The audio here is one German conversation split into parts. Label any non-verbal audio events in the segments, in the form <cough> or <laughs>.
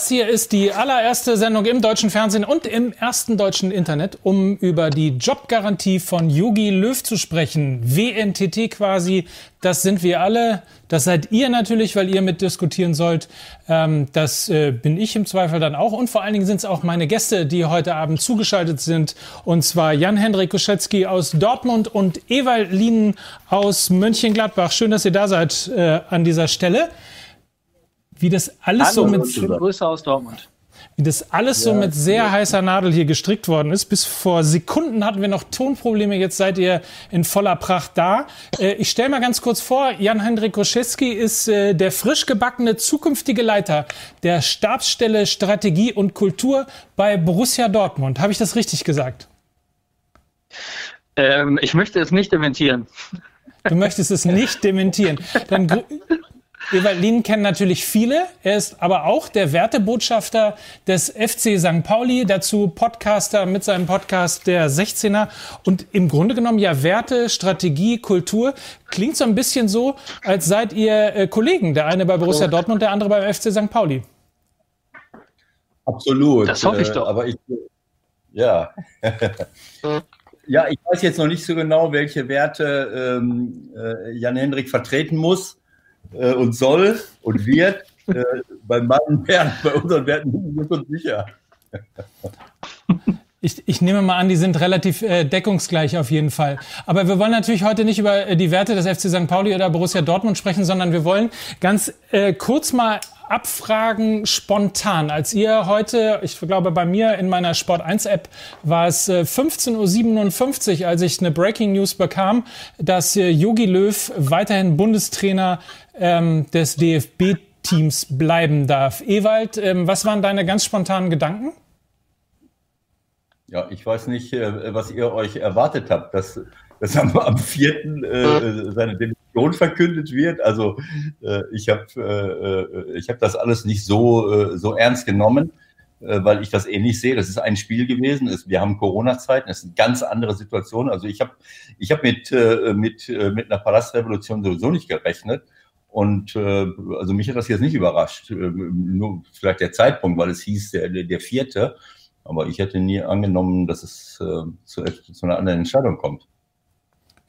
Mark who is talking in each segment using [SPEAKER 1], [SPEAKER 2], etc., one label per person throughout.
[SPEAKER 1] Das hier ist die allererste Sendung im deutschen Fernsehen und im ersten deutschen Internet, um über die Jobgarantie von Yogi Löw zu sprechen. WNTT quasi, das sind wir alle. Das seid ihr natürlich, weil ihr mitdiskutieren sollt. Ähm, das äh, bin ich im Zweifel dann auch. Und vor allen Dingen sind es auch meine Gäste, die heute Abend zugeschaltet sind. Und zwar Jan-Hendrik Koschetzky aus Dortmund und Ewald Lienen aus Mönchengladbach. Schön, dass ihr da seid äh, an dieser Stelle wie das alles Hallo, so mit
[SPEAKER 2] Grüße aus Dortmund.
[SPEAKER 1] Wie das alles ja, so mit sehr ja. heißer Nadel hier gestrickt worden ist. Bis vor Sekunden hatten wir noch Tonprobleme. Jetzt seid ihr in voller Pracht da. Äh, ich stelle mal ganz kurz vor, Jan-Hendrik Roszewski ist äh, der frisch gebackene zukünftige Leiter der Stabsstelle Strategie und Kultur bei Borussia Dortmund. Habe ich das richtig gesagt?
[SPEAKER 2] Ähm, ich möchte es nicht dementieren.
[SPEAKER 1] Du möchtest es nicht dementieren. Dann <laughs> Evalin kennen natürlich viele. Er ist aber auch der Wertebotschafter des FC St. Pauli, dazu Podcaster mit seinem Podcast der 16er und im Grunde genommen ja Werte, Strategie, Kultur. Klingt so ein bisschen so, als seid ihr äh, Kollegen. Der eine bei Borussia Dortmund, der andere beim FC St. Pauli.
[SPEAKER 3] Absolut.
[SPEAKER 2] Das hoffe ich doch.
[SPEAKER 3] aber ich, ja. <laughs> ja, ich weiß jetzt noch nicht so genau, welche Werte ähm, äh, Jan Hendrik vertreten muss äh, und soll und wird. Äh, bei meinen Werten, bei unseren Werten sind wir uns sicher.
[SPEAKER 1] Ich, ich nehme mal an, die sind relativ äh, deckungsgleich auf jeden Fall. Aber wir wollen natürlich heute nicht über äh, die Werte des FC St. Pauli oder Borussia Dortmund sprechen, sondern wir wollen ganz äh, kurz mal abfragen, spontan. Als ihr heute, ich glaube bei mir in meiner Sport 1 App war es äh, 15.57 Uhr, als ich eine Breaking News bekam, dass äh, Jogi Löw weiterhin Bundestrainer ähm, des DFB-Teams bleiben darf. Ewald, ähm, was waren deine ganz spontanen Gedanken?
[SPEAKER 3] Ja, ich weiß nicht, äh, was ihr euch erwartet habt, dass, dass am, am 4. Äh, seine Demission verkündet wird. Also äh, ich habe äh, ich hab das alles nicht so, äh, so ernst genommen, äh, weil ich das ähnlich eh sehe. Das ist ein Spiel gewesen. Es, wir haben Corona-Zeiten, das ist eine ganz andere Situation. Also ich habe ich hab mit, äh, mit, äh, mit einer Palastrevolution sowieso nicht gerechnet. Und äh, also mich hat das jetzt nicht überrascht. Äh, nur vielleicht der Zeitpunkt, weil es hieß, der, der, der vierte. Aber ich hätte nie angenommen, dass es äh, zu, zu einer anderen Entscheidung kommt.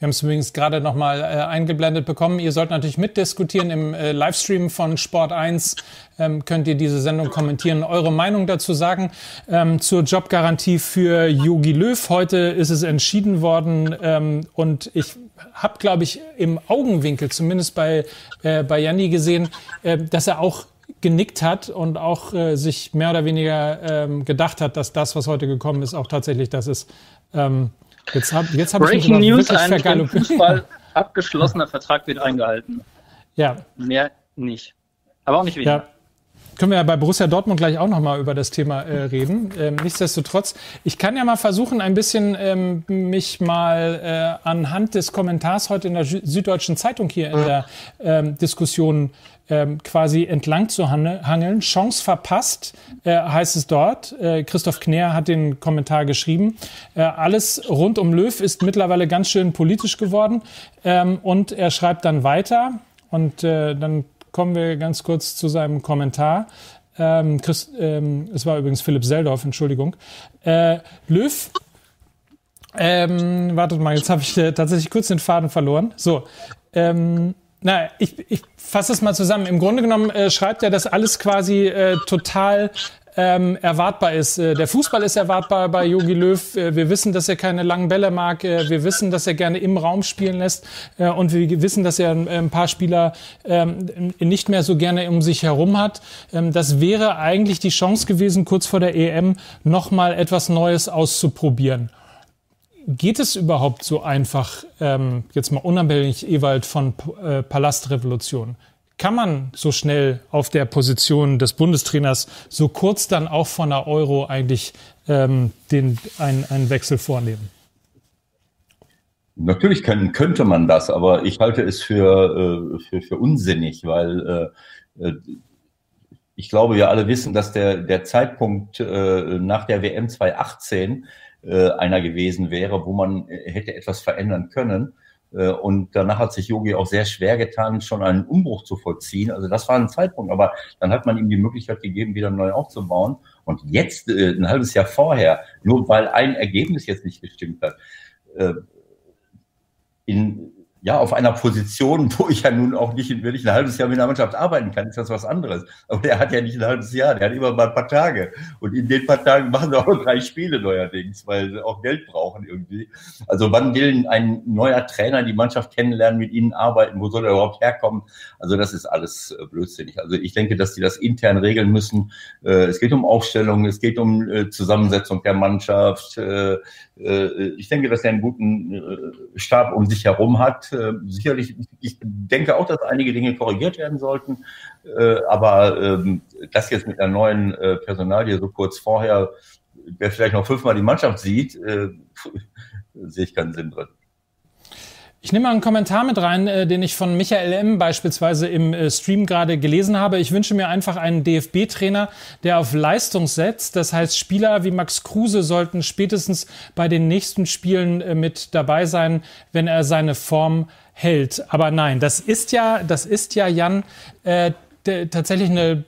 [SPEAKER 1] Wir haben es übrigens gerade nochmal äh, eingeblendet bekommen. Ihr sollt natürlich mitdiskutieren im äh, Livestream von Sport 1. Ähm, könnt ihr diese Sendung kommentieren, eure Meinung dazu sagen. Ähm, zur Jobgarantie für Yogi Löw. Heute ist es entschieden worden ähm, und ich habe, glaube ich, im Augenwinkel, zumindest bei, äh, bei Janni gesehen, äh, dass er auch genickt hat und auch äh, sich mehr oder weniger ähm, gedacht hat, dass das, was heute gekommen ist, auch tatsächlich das ist. Ähm,
[SPEAKER 2] jetzt habe jetzt hab ich mich News, ein Fußball <laughs> abgeschlossener Vertrag wird eingehalten.
[SPEAKER 1] Ja.
[SPEAKER 2] Mehr nicht. Aber auch nicht weniger. Ja
[SPEAKER 1] können wir ja bei Borussia Dortmund gleich auch noch mal über das Thema äh, reden. Ähm, nichtsdestotrotz, ich kann ja mal versuchen, ein bisschen ähm, mich mal äh, anhand des Kommentars heute in der Süddeutschen Zeitung hier in der ähm, Diskussion ähm, quasi entlang zu hangeln. Chance verpasst, äh, heißt es dort. Äh, Christoph Knär hat den Kommentar geschrieben. Äh, alles rund um Löw ist mittlerweile ganz schön politisch geworden. Ähm, und er schreibt dann weiter. Und äh, dann kommen wir ganz kurz zu seinem Kommentar. Ähm, Chris, ähm, es war übrigens Philipp Seldorf, Entschuldigung. Äh, Löw, ähm, wartet mal, jetzt habe ich äh, tatsächlich kurz den Faden verloren. So, ähm, na, ich, ich fasse es mal zusammen. Im Grunde genommen äh, schreibt er, dass alles quasi äh, total ähm, erwartbar ist. Äh, der Fußball ist erwartbar bei Jogi Löw. Äh, wir wissen, dass er keine langen Bälle mag. Äh, wir wissen, dass er gerne im Raum spielen lässt. Äh, und wir wissen, dass er ein paar Spieler ähm, nicht mehr so gerne um sich herum hat. Ähm, das wäre eigentlich die Chance gewesen, kurz vor der EM nochmal etwas Neues auszuprobieren. Geht es überhaupt so einfach, ähm, jetzt mal unabhängig, Ewald, von äh, Palastrevolution? kann man so schnell auf der Position des Bundestrainers so kurz dann auch von der Euro eigentlich ähm, den, einen, einen Wechsel vornehmen?
[SPEAKER 3] Natürlich können, könnte man das, aber ich halte es für, äh, für, für unsinnig, weil äh, äh ich glaube, wir alle wissen, dass der, der Zeitpunkt äh, nach der WM 2018 äh, einer gewesen wäre, wo man hätte etwas verändern können. Äh, und danach hat sich Yogi auch sehr schwer getan, schon einen Umbruch zu vollziehen. Also das war ein Zeitpunkt, aber dann hat man ihm die Möglichkeit gegeben, wieder neu aufzubauen. Und jetzt, äh, ein halbes Jahr vorher, nur weil ein Ergebnis jetzt nicht gestimmt hat, äh, in, ja, auf einer Position, wo ich ja nun auch nicht, wenn ich ein halbes Jahr mit einer Mannschaft arbeiten kann, ist das was anderes. Aber der hat ja nicht ein halbes Jahr, der hat immer mal ein paar Tage. Und in den paar Tagen machen sie auch nur drei Spiele neuerdings, weil sie auch Geld brauchen irgendwie. Also wann will ein neuer Trainer die Mannschaft kennenlernen, mit ihnen arbeiten? Wo soll er überhaupt herkommen? Also das ist alles äh, blödsinnig. Also ich denke, dass die das intern regeln müssen. Äh, es geht um Aufstellung, es geht um äh, Zusammensetzung der Mannschaft. Ich denke, dass er einen guten Stab um sich herum hat äh, sicherlich, ich denke auch, dass einige Dinge korrigiert werden sollten. Äh, aber ähm, das jetzt mit einer neuen äh, Personalie so kurz vorher, wer vielleicht noch fünfmal die Mannschaft sieht, äh, <laughs> sehe ich keinen Sinn drin.
[SPEAKER 1] Ich nehme mal einen Kommentar mit rein, äh, den ich von Michael M. beispielsweise im äh, Stream gerade gelesen habe. Ich wünsche mir einfach einen DFB-Trainer, der auf Leistung setzt. Das heißt, Spieler wie Max Kruse sollten spätestens bei den nächsten Spielen äh, mit dabei sein, wenn er seine Form hält. Aber nein, das ist ja, das ist ja Jan äh, tatsächlich eine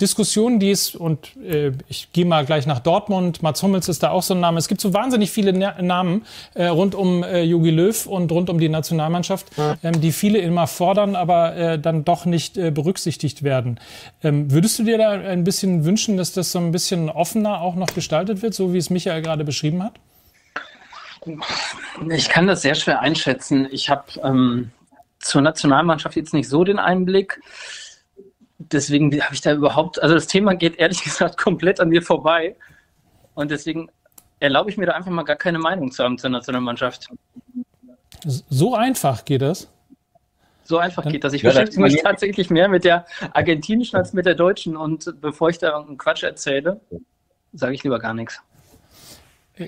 [SPEAKER 1] Diskussion, die es, und äh, ich gehe mal gleich nach Dortmund, Mats Hummels ist da auch so ein Name. Es gibt so wahnsinnig viele Na Namen äh, rund um äh, Jogi Löw und rund um die Nationalmannschaft, ähm, die viele immer fordern, aber äh, dann doch nicht äh, berücksichtigt werden. Ähm, würdest du dir da ein bisschen wünschen, dass das so ein bisschen offener auch noch gestaltet wird, so wie es Michael gerade beschrieben hat?
[SPEAKER 2] Ich kann das sehr schwer einschätzen. Ich habe ähm, zur Nationalmannschaft jetzt nicht so den Einblick deswegen habe ich da überhaupt, also das Thema geht ehrlich <laughs> gesagt komplett an mir vorbei. Und deswegen erlaube ich mir da einfach mal gar keine Meinung zu haben zur Nationalmannschaft.
[SPEAKER 1] So einfach geht das?
[SPEAKER 2] So einfach geht das. Ich ja, beschäftige mich tatsächlich mehr mit der argentinischen als mit der deutschen. Und bevor ich da irgendeinen Quatsch erzähle, sage ich lieber gar nichts.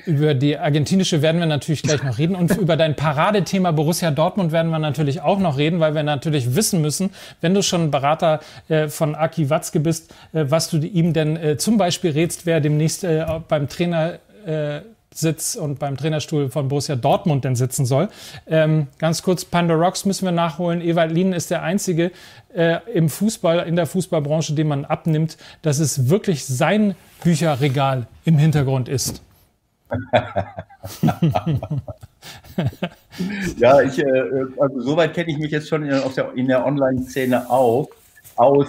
[SPEAKER 1] Über die argentinische werden wir natürlich gleich noch reden und <laughs> über dein Paradethema Borussia Dortmund werden wir natürlich auch noch reden, weil wir natürlich wissen müssen, wenn du schon Berater äh, von Aki Watzke bist, äh, was du ihm denn äh, zum Beispiel rätst, wer demnächst äh, beim Trainer äh, Sitz und beim Trainerstuhl von Borussia Dortmund denn sitzen soll. Ähm, ganz kurz, Panda Rocks müssen wir nachholen. Ewald Lienen ist der Einzige äh, im Fußball, in der Fußballbranche, den man abnimmt, dass es wirklich sein Bücherregal im Hintergrund ist. <laughs>
[SPEAKER 3] ja, ich, äh, also soweit kenne ich mich jetzt schon in, der, in der Online-Szene aus,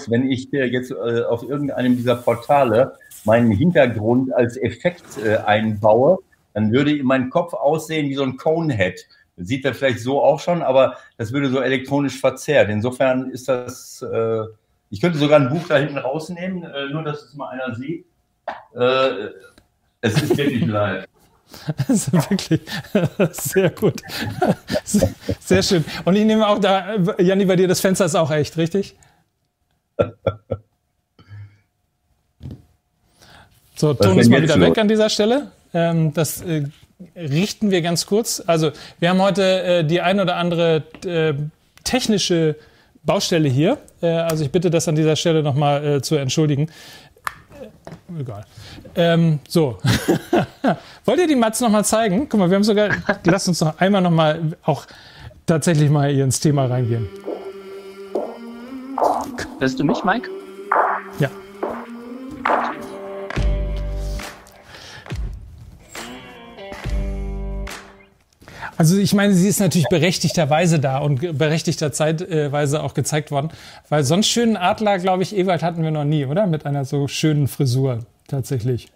[SPEAKER 3] wenn ich äh, jetzt äh, auf irgendeinem dieser Portale meinen Hintergrund als Effekt einbaue, dann würde mein Kopf aussehen wie so ein Conehead. Sieht er vielleicht so auch schon, aber das würde so elektronisch verzerrt. Insofern ist das, ich könnte sogar ein Buch da hinten rausnehmen, nur dass es mal einer sieht. es ist wirklich live. <laughs>
[SPEAKER 1] Also wirklich <laughs> sehr gut. Sehr schön. Und ich nehme auch da, Janni, bei dir das Fenster ist auch echt, richtig? So, Ton ist mal wieder weg an dieser Stelle. Ähm, das äh, richten wir ganz kurz. Also, wir haben heute äh, die ein oder andere äh, technische Baustelle hier. Also, ich bitte das an dieser Stelle nochmal zu entschuldigen. Äh, egal. Ähm, so. <laughs> Wollt ihr die Mats noch mal zeigen? Guck mal, wir haben sogar. Lasst uns noch einmal noch mal auch tatsächlich mal hier ins Thema reingehen.
[SPEAKER 2] Hörst du mich, Mike?
[SPEAKER 1] Also ich meine, sie ist natürlich berechtigterweise da und berechtigter Zeitweise auch gezeigt worden, weil sonst schönen Adler, glaube ich, Ewald hatten wir noch nie, oder? Mit einer so schönen Frisur tatsächlich.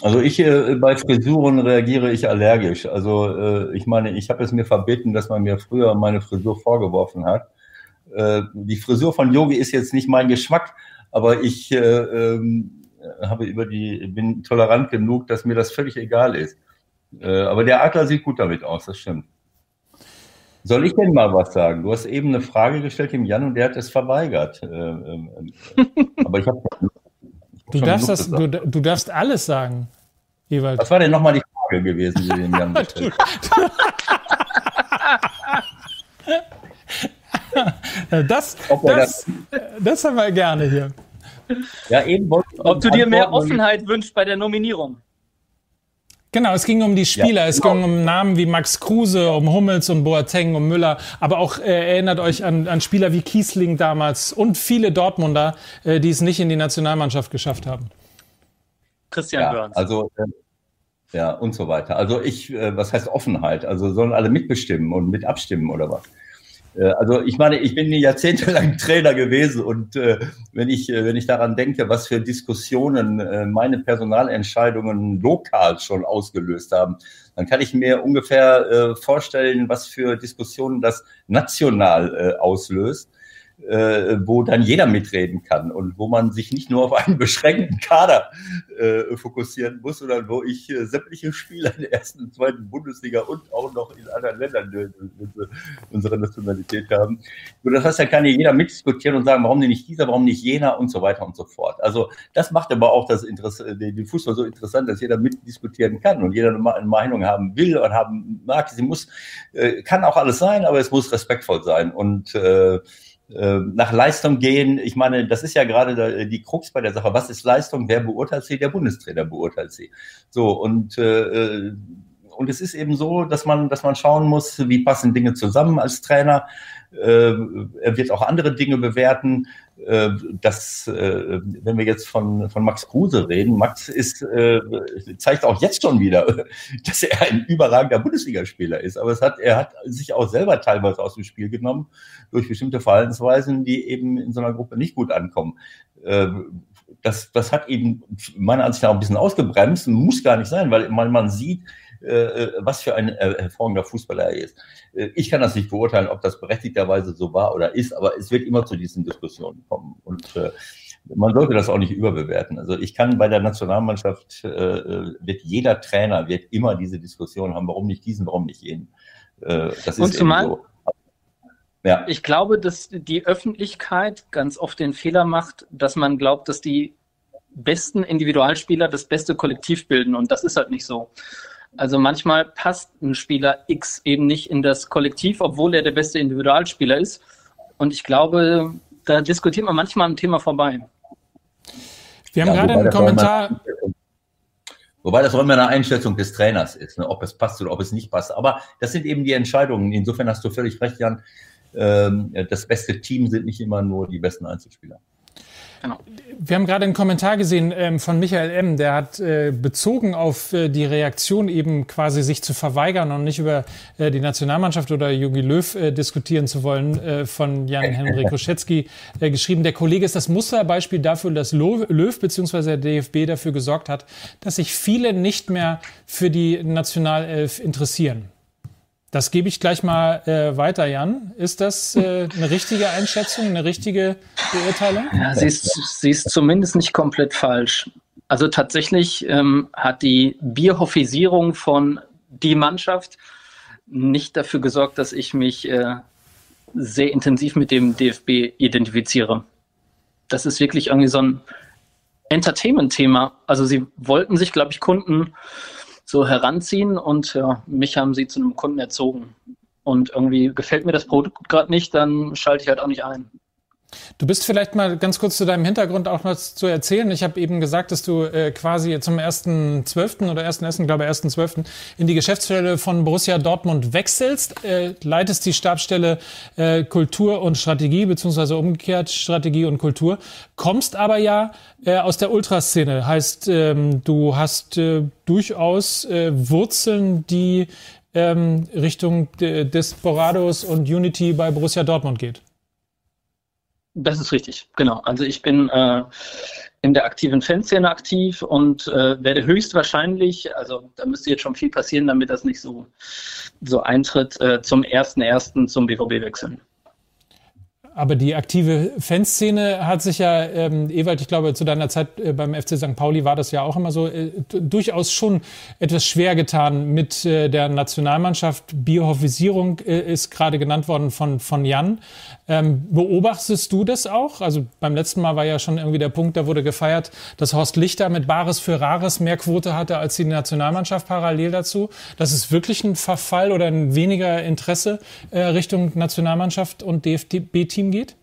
[SPEAKER 3] Also ich äh, bei Frisuren reagiere ich allergisch. Also äh, ich meine, ich habe es mir verbeten, dass man mir früher meine Frisur vorgeworfen hat. Äh, die Frisur von Yogi ist jetzt nicht mein Geschmack, aber ich äh, ähm, habe über die bin tolerant genug, dass mir das völlig egal ist. Äh, aber der Adler sieht gut damit aus, das stimmt. Soll ich denn mal was sagen? Du hast eben eine Frage gestellt dem Jan und der hat es verweigert. Äh, ähm, <laughs>
[SPEAKER 1] aber ich habe Du darfst, das, du, du, darfst alles sagen,
[SPEAKER 3] Ewald. Was war denn nochmal die Frage gewesen, die den Jan <laughs> gestellt <laughs>
[SPEAKER 1] das, das, das haben wir gerne hier.
[SPEAKER 2] Ja, eben Ob du dir mehr Offenheit wünschst bei der Nominierung?
[SPEAKER 1] Genau, es ging um die Spieler, ja, es genau. ging um Namen wie Max Kruse, um Hummels, um Boateng, um Müller, aber auch äh, erinnert euch an, an Spieler wie Kiesling damals und viele Dortmunder, äh, die es nicht in die Nationalmannschaft geschafft haben.
[SPEAKER 3] Christian ja, Burns. Also äh, ja und so weiter. Also ich, äh, was heißt Offenheit? Also sollen alle mitbestimmen und mit abstimmen oder was? Äh, also ich meine, ich bin jahrzehntelang <laughs> Trainer gewesen und äh, wenn ich äh, wenn ich daran denke, was für Diskussionen äh, meine Personalentscheidungen lokal schon ausgelöst haben, dann kann ich mir ungefähr äh, vorstellen, was für Diskussionen das national äh, auslöst äh, wo dann jeder mitreden kann und wo man sich nicht nur auf einen <laughs> beschränkten Kader äh, fokussieren muss, sondern wo ich äh, sämtliche Spieler in der ersten und zweiten Bundesliga und auch noch in anderen Ländern äh, unsere Nationalität haben. Und das heißt, da kann ja jeder mitdiskutieren und sagen, warum nicht dieser, warum nicht jener und so weiter und so fort. Also das macht aber auch das Interesse, den Fußball so interessant, dass jeder mitdiskutieren kann und jeder eine Meinung haben will und haben mag. Sie muss, äh, kann auch alles sein, aber es muss respektvoll sein und äh, äh, nach Leistung gehen. Ich meine, das ist ja gerade die Krux bei der Sache. Was ist Leistung? Wer beurteilt sie? Der Bundestrainer beurteilt sie. So, und, äh, und es ist eben so, dass man, dass man schauen muss, wie passen Dinge zusammen als Trainer. Äh, er wird auch andere Dinge bewerten. Äh, das, äh, wenn wir jetzt von, von Max Kruse reden, Max ist, zeigt auch jetzt schon wieder, <laughs> dass er ein überragender Bundesligaspieler ist. Aber es hat, er hat sich auch selber teilweise aus dem Spiel genommen durch bestimmte Verhaltensweisen, die eben in so einer Gruppe nicht gut ankommen. Das, das hat ihn meiner Ansicht nach ein bisschen ausgebremst, muss gar nicht sein, weil man, man sieht, äh, was für ein äh, hervorragender Fußballer er ist. Äh, ich kann das nicht beurteilen, ob das berechtigterweise so war oder ist, aber es wird immer zu diesen Diskussionen kommen. Und äh, man sollte das auch nicht überbewerten. Also ich kann bei der Nationalmannschaft, äh, wird jeder Trainer wird immer diese Diskussion haben, warum nicht diesen, warum nicht jenen.
[SPEAKER 2] Äh, das Und ist zumal, so. Ja. Ich glaube, dass die Öffentlichkeit ganz oft den Fehler macht, dass man glaubt, dass die besten Individualspieler das beste Kollektiv bilden. Und das ist halt nicht so. Also manchmal passt ein Spieler X eben nicht in das Kollektiv, obwohl er der beste Individualspieler ist. Und ich glaube, da diskutiert man manchmal am Thema vorbei.
[SPEAKER 1] Wir haben ja, gerade einen Kommentar.
[SPEAKER 3] Wobei das auch immer eine Einschätzung des Trainers ist, ne, ob es passt oder ob es nicht passt. Aber das sind eben die Entscheidungen. Insofern hast du völlig recht, Jan. Ähm, das beste Team sind nicht immer nur die besten Einzelspieler.
[SPEAKER 1] Genau. Wir haben gerade einen Kommentar gesehen ähm, von Michael M., der hat äh, bezogen auf äh, die Reaktion eben quasi sich zu verweigern und nicht über äh, die Nationalmannschaft oder Jogi Löw äh, diskutieren zu wollen, äh, von Jan-Henrik Ruschetzky äh, geschrieben. Der Kollege ist das Musterbeispiel dafür, dass Löw bzw. der DFB dafür gesorgt hat, dass sich viele nicht mehr für die Nationalelf interessieren. Das gebe ich gleich mal äh, weiter, Jan. Ist das äh, eine richtige Einschätzung, eine richtige Beurteilung?
[SPEAKER 2] Ja, sie ist, sie ist zumindest nicht komplett falsch. Also tatsächlich ähm, hat die Bierhoffisierung von die Mannschaft nicht dafür gesorgt, dass ich mich äh, sehr intensiv mit dem DFB identifiziere. Das ist wirklich irgendwie so ein Entertainment-Thema. Also sie wollten sich, glaube ich, Kunden so heranziehen und ja, mich haben sie zu einem Kunden erzogen. Und irgendwie gefällt mir das Produkt gerade nicht, dann schalte ich halt auch nicht ein.
[SPEAKER 1] Du bist vielleicht mal ganz kurz zu deinem Hintergrund auch was zu erzählen. Ich habe eben gesagt, dass du äh, quasi zum 1.12. oder 1.1., glaube ich, 1.12. in die Geschäftsstelle von Borussia Dortmund wechselst, äh, leitest die Stabsstelle äh, Kultur und Strategie, beziehungsweise umgekehrt Strategie und Kultur, kommst aber ja äh, aus der Ultraszene. Heißt, ähm, du hast äh, durchaus äh, Wurzeln, die ähm, Richtung Desperados und Unity bei Borussia Dortmund geht.
[SPEAKER 2] Das ist richtig, genau. Also ich bin äh, in der aktiven Fanszene aktiv und äh, werde höchstwahrscheinlich, also da müsste jetzt schon viel passieren, damit das nicht so, so eintritt, äh, zum 1.1. zum BVB wechseln
[SPEAKER 1] aber die aktive Fanszene hat sich ja, ähm, Ewald, ich glaube, zu deiner Zeit äh, beim FC St. Pauli war das ja auch immer so, äh, durchaus schon etwas schwer getan mit äh, der Nationalmannschaft. Biohoffisierung äh, ist gerade genannt worden von, von Jan. Ähm, beobachtest du das auch? Also beim letzten Mal war ja schon irgendwie der Punkt, da wurde gefeiert, dass Horst Lichter mit Bares für Rares mehr Quote hatte als die Nationalmannschaft parallel dazu. Das ist wirklich ein Verfall oder ein weniger Interesse äh, Richtung Nationalmannschaft und DFB-Team geht?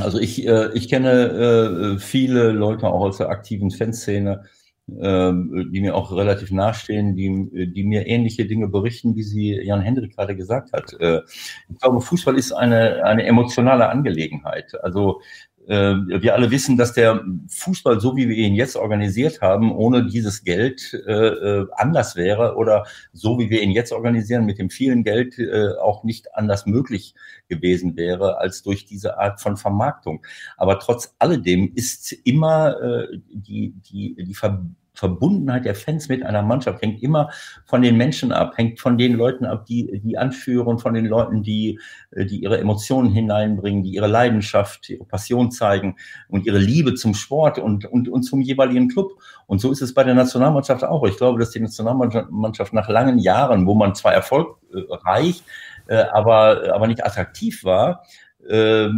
[SPEAKER 3] Also ich, äh, ich kenne äh, viele Leute auch aus der aktiven Fanszene, äh, die mir auch relativ nahestehen, die, die mir ähnliche Dinge berichten, wie sie Jan Hendrik gerade gesagt hat. Äh, ich glaube, Fußball ist eine, eine emotionale Angelegenheit. Also wir alle wissen, dass der Fußball, so wie wir ihn jetzt organisiert haben, ohne dieses Geld äh, äh, anders wäre oder so wie wir ihn jetzt organisieren, mit dem vielen Geld äh, auch nicht anders möglich gewesen wäre als durch diese Art von Vermarktung. Aber trotz alledem ist immer äh, die, die, die Verbindung Verbundenheit der Fans mit einer Mannschaft hängt immer von den Menschen ab, hängt von den Leuten ab, die die anführen, von den Leuten, die, die ihre Emotionen hineinbringen, die ihre Leidenschaft, ihre Passion zeigen und ihre Liebe zum Sport und, und, und zum jeweiligen Club. Und so ist es bei der Nationalmannschaft auch. Ich glaube, dass die Nationalmannschaft nach langen Jahren, wo man zwar erfolgreich, äh, aber, aber nicht attraktiv war, äh,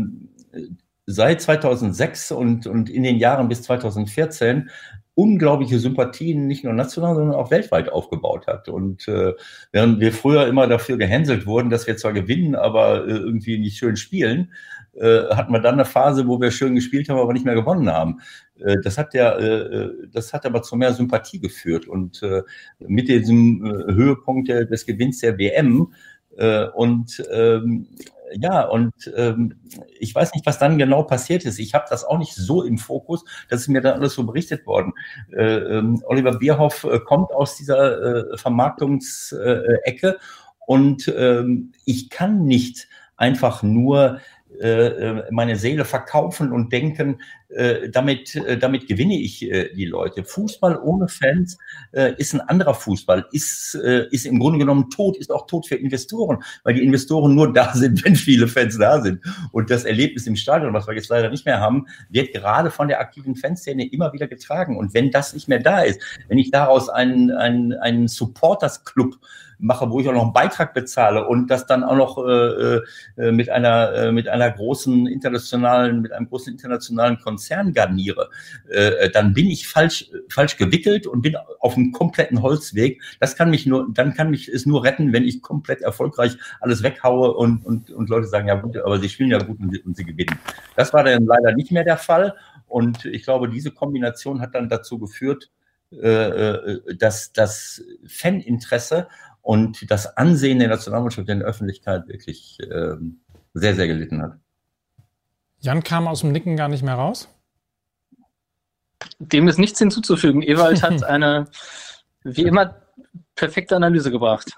[SPEAKER 3] seit 2006 und, und in den Jahren bis 2014 unglaubliche Sympathien nicht nur national, sondern auch weltweit aufgebaut hat. Und äh, während wir früher immer dafür gehänselt wurden, dass wir zwar gewinnen, aber äh, irgendwie nicht schön spielen, äh, hatten wir dann eine Phase, wo wir schön gespielt haben, aber nicht mehr gewonnen haben. Äh, das hat der, äh, das hat aber zu mehr Sympathie geführt. Und äh, mit diesem äh, Höhepunkt des Gewinns der WM äh, und ähm, ja, und ähm, ich weiß nicht, was dann genau passiert ist. Ich habe das auch nicht so im Fokus. Das ist mir dann alles so berichtet worden. Äh, ähm, Oliver Bierhoff äh, kommt aus dieser äh, Vermarktungsecke und ähm, ich kann nicht einfach nur meine Seele verkaufen und denken, äh, damit, äh, damit gewinne ich äh, die Leute. Fußball ohne Fans äh, ist ein anderer Fußball, ist, äh, ist im Grunde genommen tot, ist auch tot für Investoren, weil die Investoren nur da sind, <laughs> wenn viele Fans da sind. Und das Erlebnis im Stadion, was wir jetzt leider nicht mehr haben, wird gerade von der aktiven Fanszene immer wieder getragen. Und wenn das nicht mehr da ist, wenn ich daraus einen, einen, einen Supporters-Club mache, wo ich auch noch einen Beitrag bezahle und das dann auch noch äh, äh, mit einer äh, mit einer großen internationalen mit einem großen internationalen Konzern garniere, äh, dann bin ich falsch falsch gewickelt und bin auf einem kompletten Holzweg. Das kann mich nur dann kann mich es nur retten, wenn ich komplett erfolgreich alles weghaue und und und Leute sagen ja gut, aber sie spielen ja gut und, und sie gewinnen. Das war dann leider nicht mehr der Fall und ich glaube, diese Kombination hat dann dazu geführt, äh, äh, dass das Faninteresse und das Ansehen der Nationalmannschaft in der Öffentlichkeit wirklich ähm, sehr, sehr gelitten hat.
[SPEAKER 1] Jan kam aus dem Nicken gar nicht mehr raus?
[SPEAKER 2] Dem ist nichts hinzuzufügen. Ewald <laughs> hat eine, wie immer, perfekte Analyse gebracht.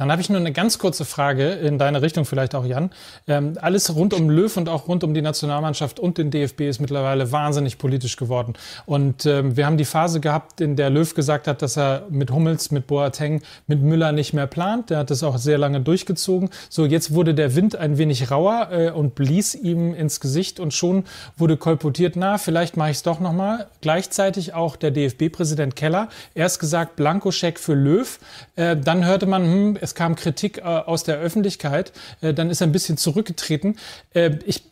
[SPEAKER 1] Dann habe ich nur eine ganz kurze Frage in deine Richtung, vielleicht auch Jan. Ähm, alles rund um Löw und auch rund um die Nationalmannschaft und den DFB ist mittlerweile wahnsinnig politisch geworden. Und ähm, wir haben die Phase gehabt, in der Löw gesagt hat, dass er mit Hummels, mit Boateng, mit Müller nicht mehr plant. Der hat das auch sehr lange durchgezogen. So, jetzt wurde der Wind ein wenig rauer äh, und blies ihm ins Gesicht und schon wurde kolportiert, na, vielleicht mache ich es doch nochmal. Gleichzeitig auch der DFB-Präsident Keller. Erst gesagt, Blankoscheck für Löw. Äh, dann hörte man, hm, es kam Kritik äh, aus der Öffentlichkeit, äh, dann ist er ein bisschen zurückgetreten. Äh, ich,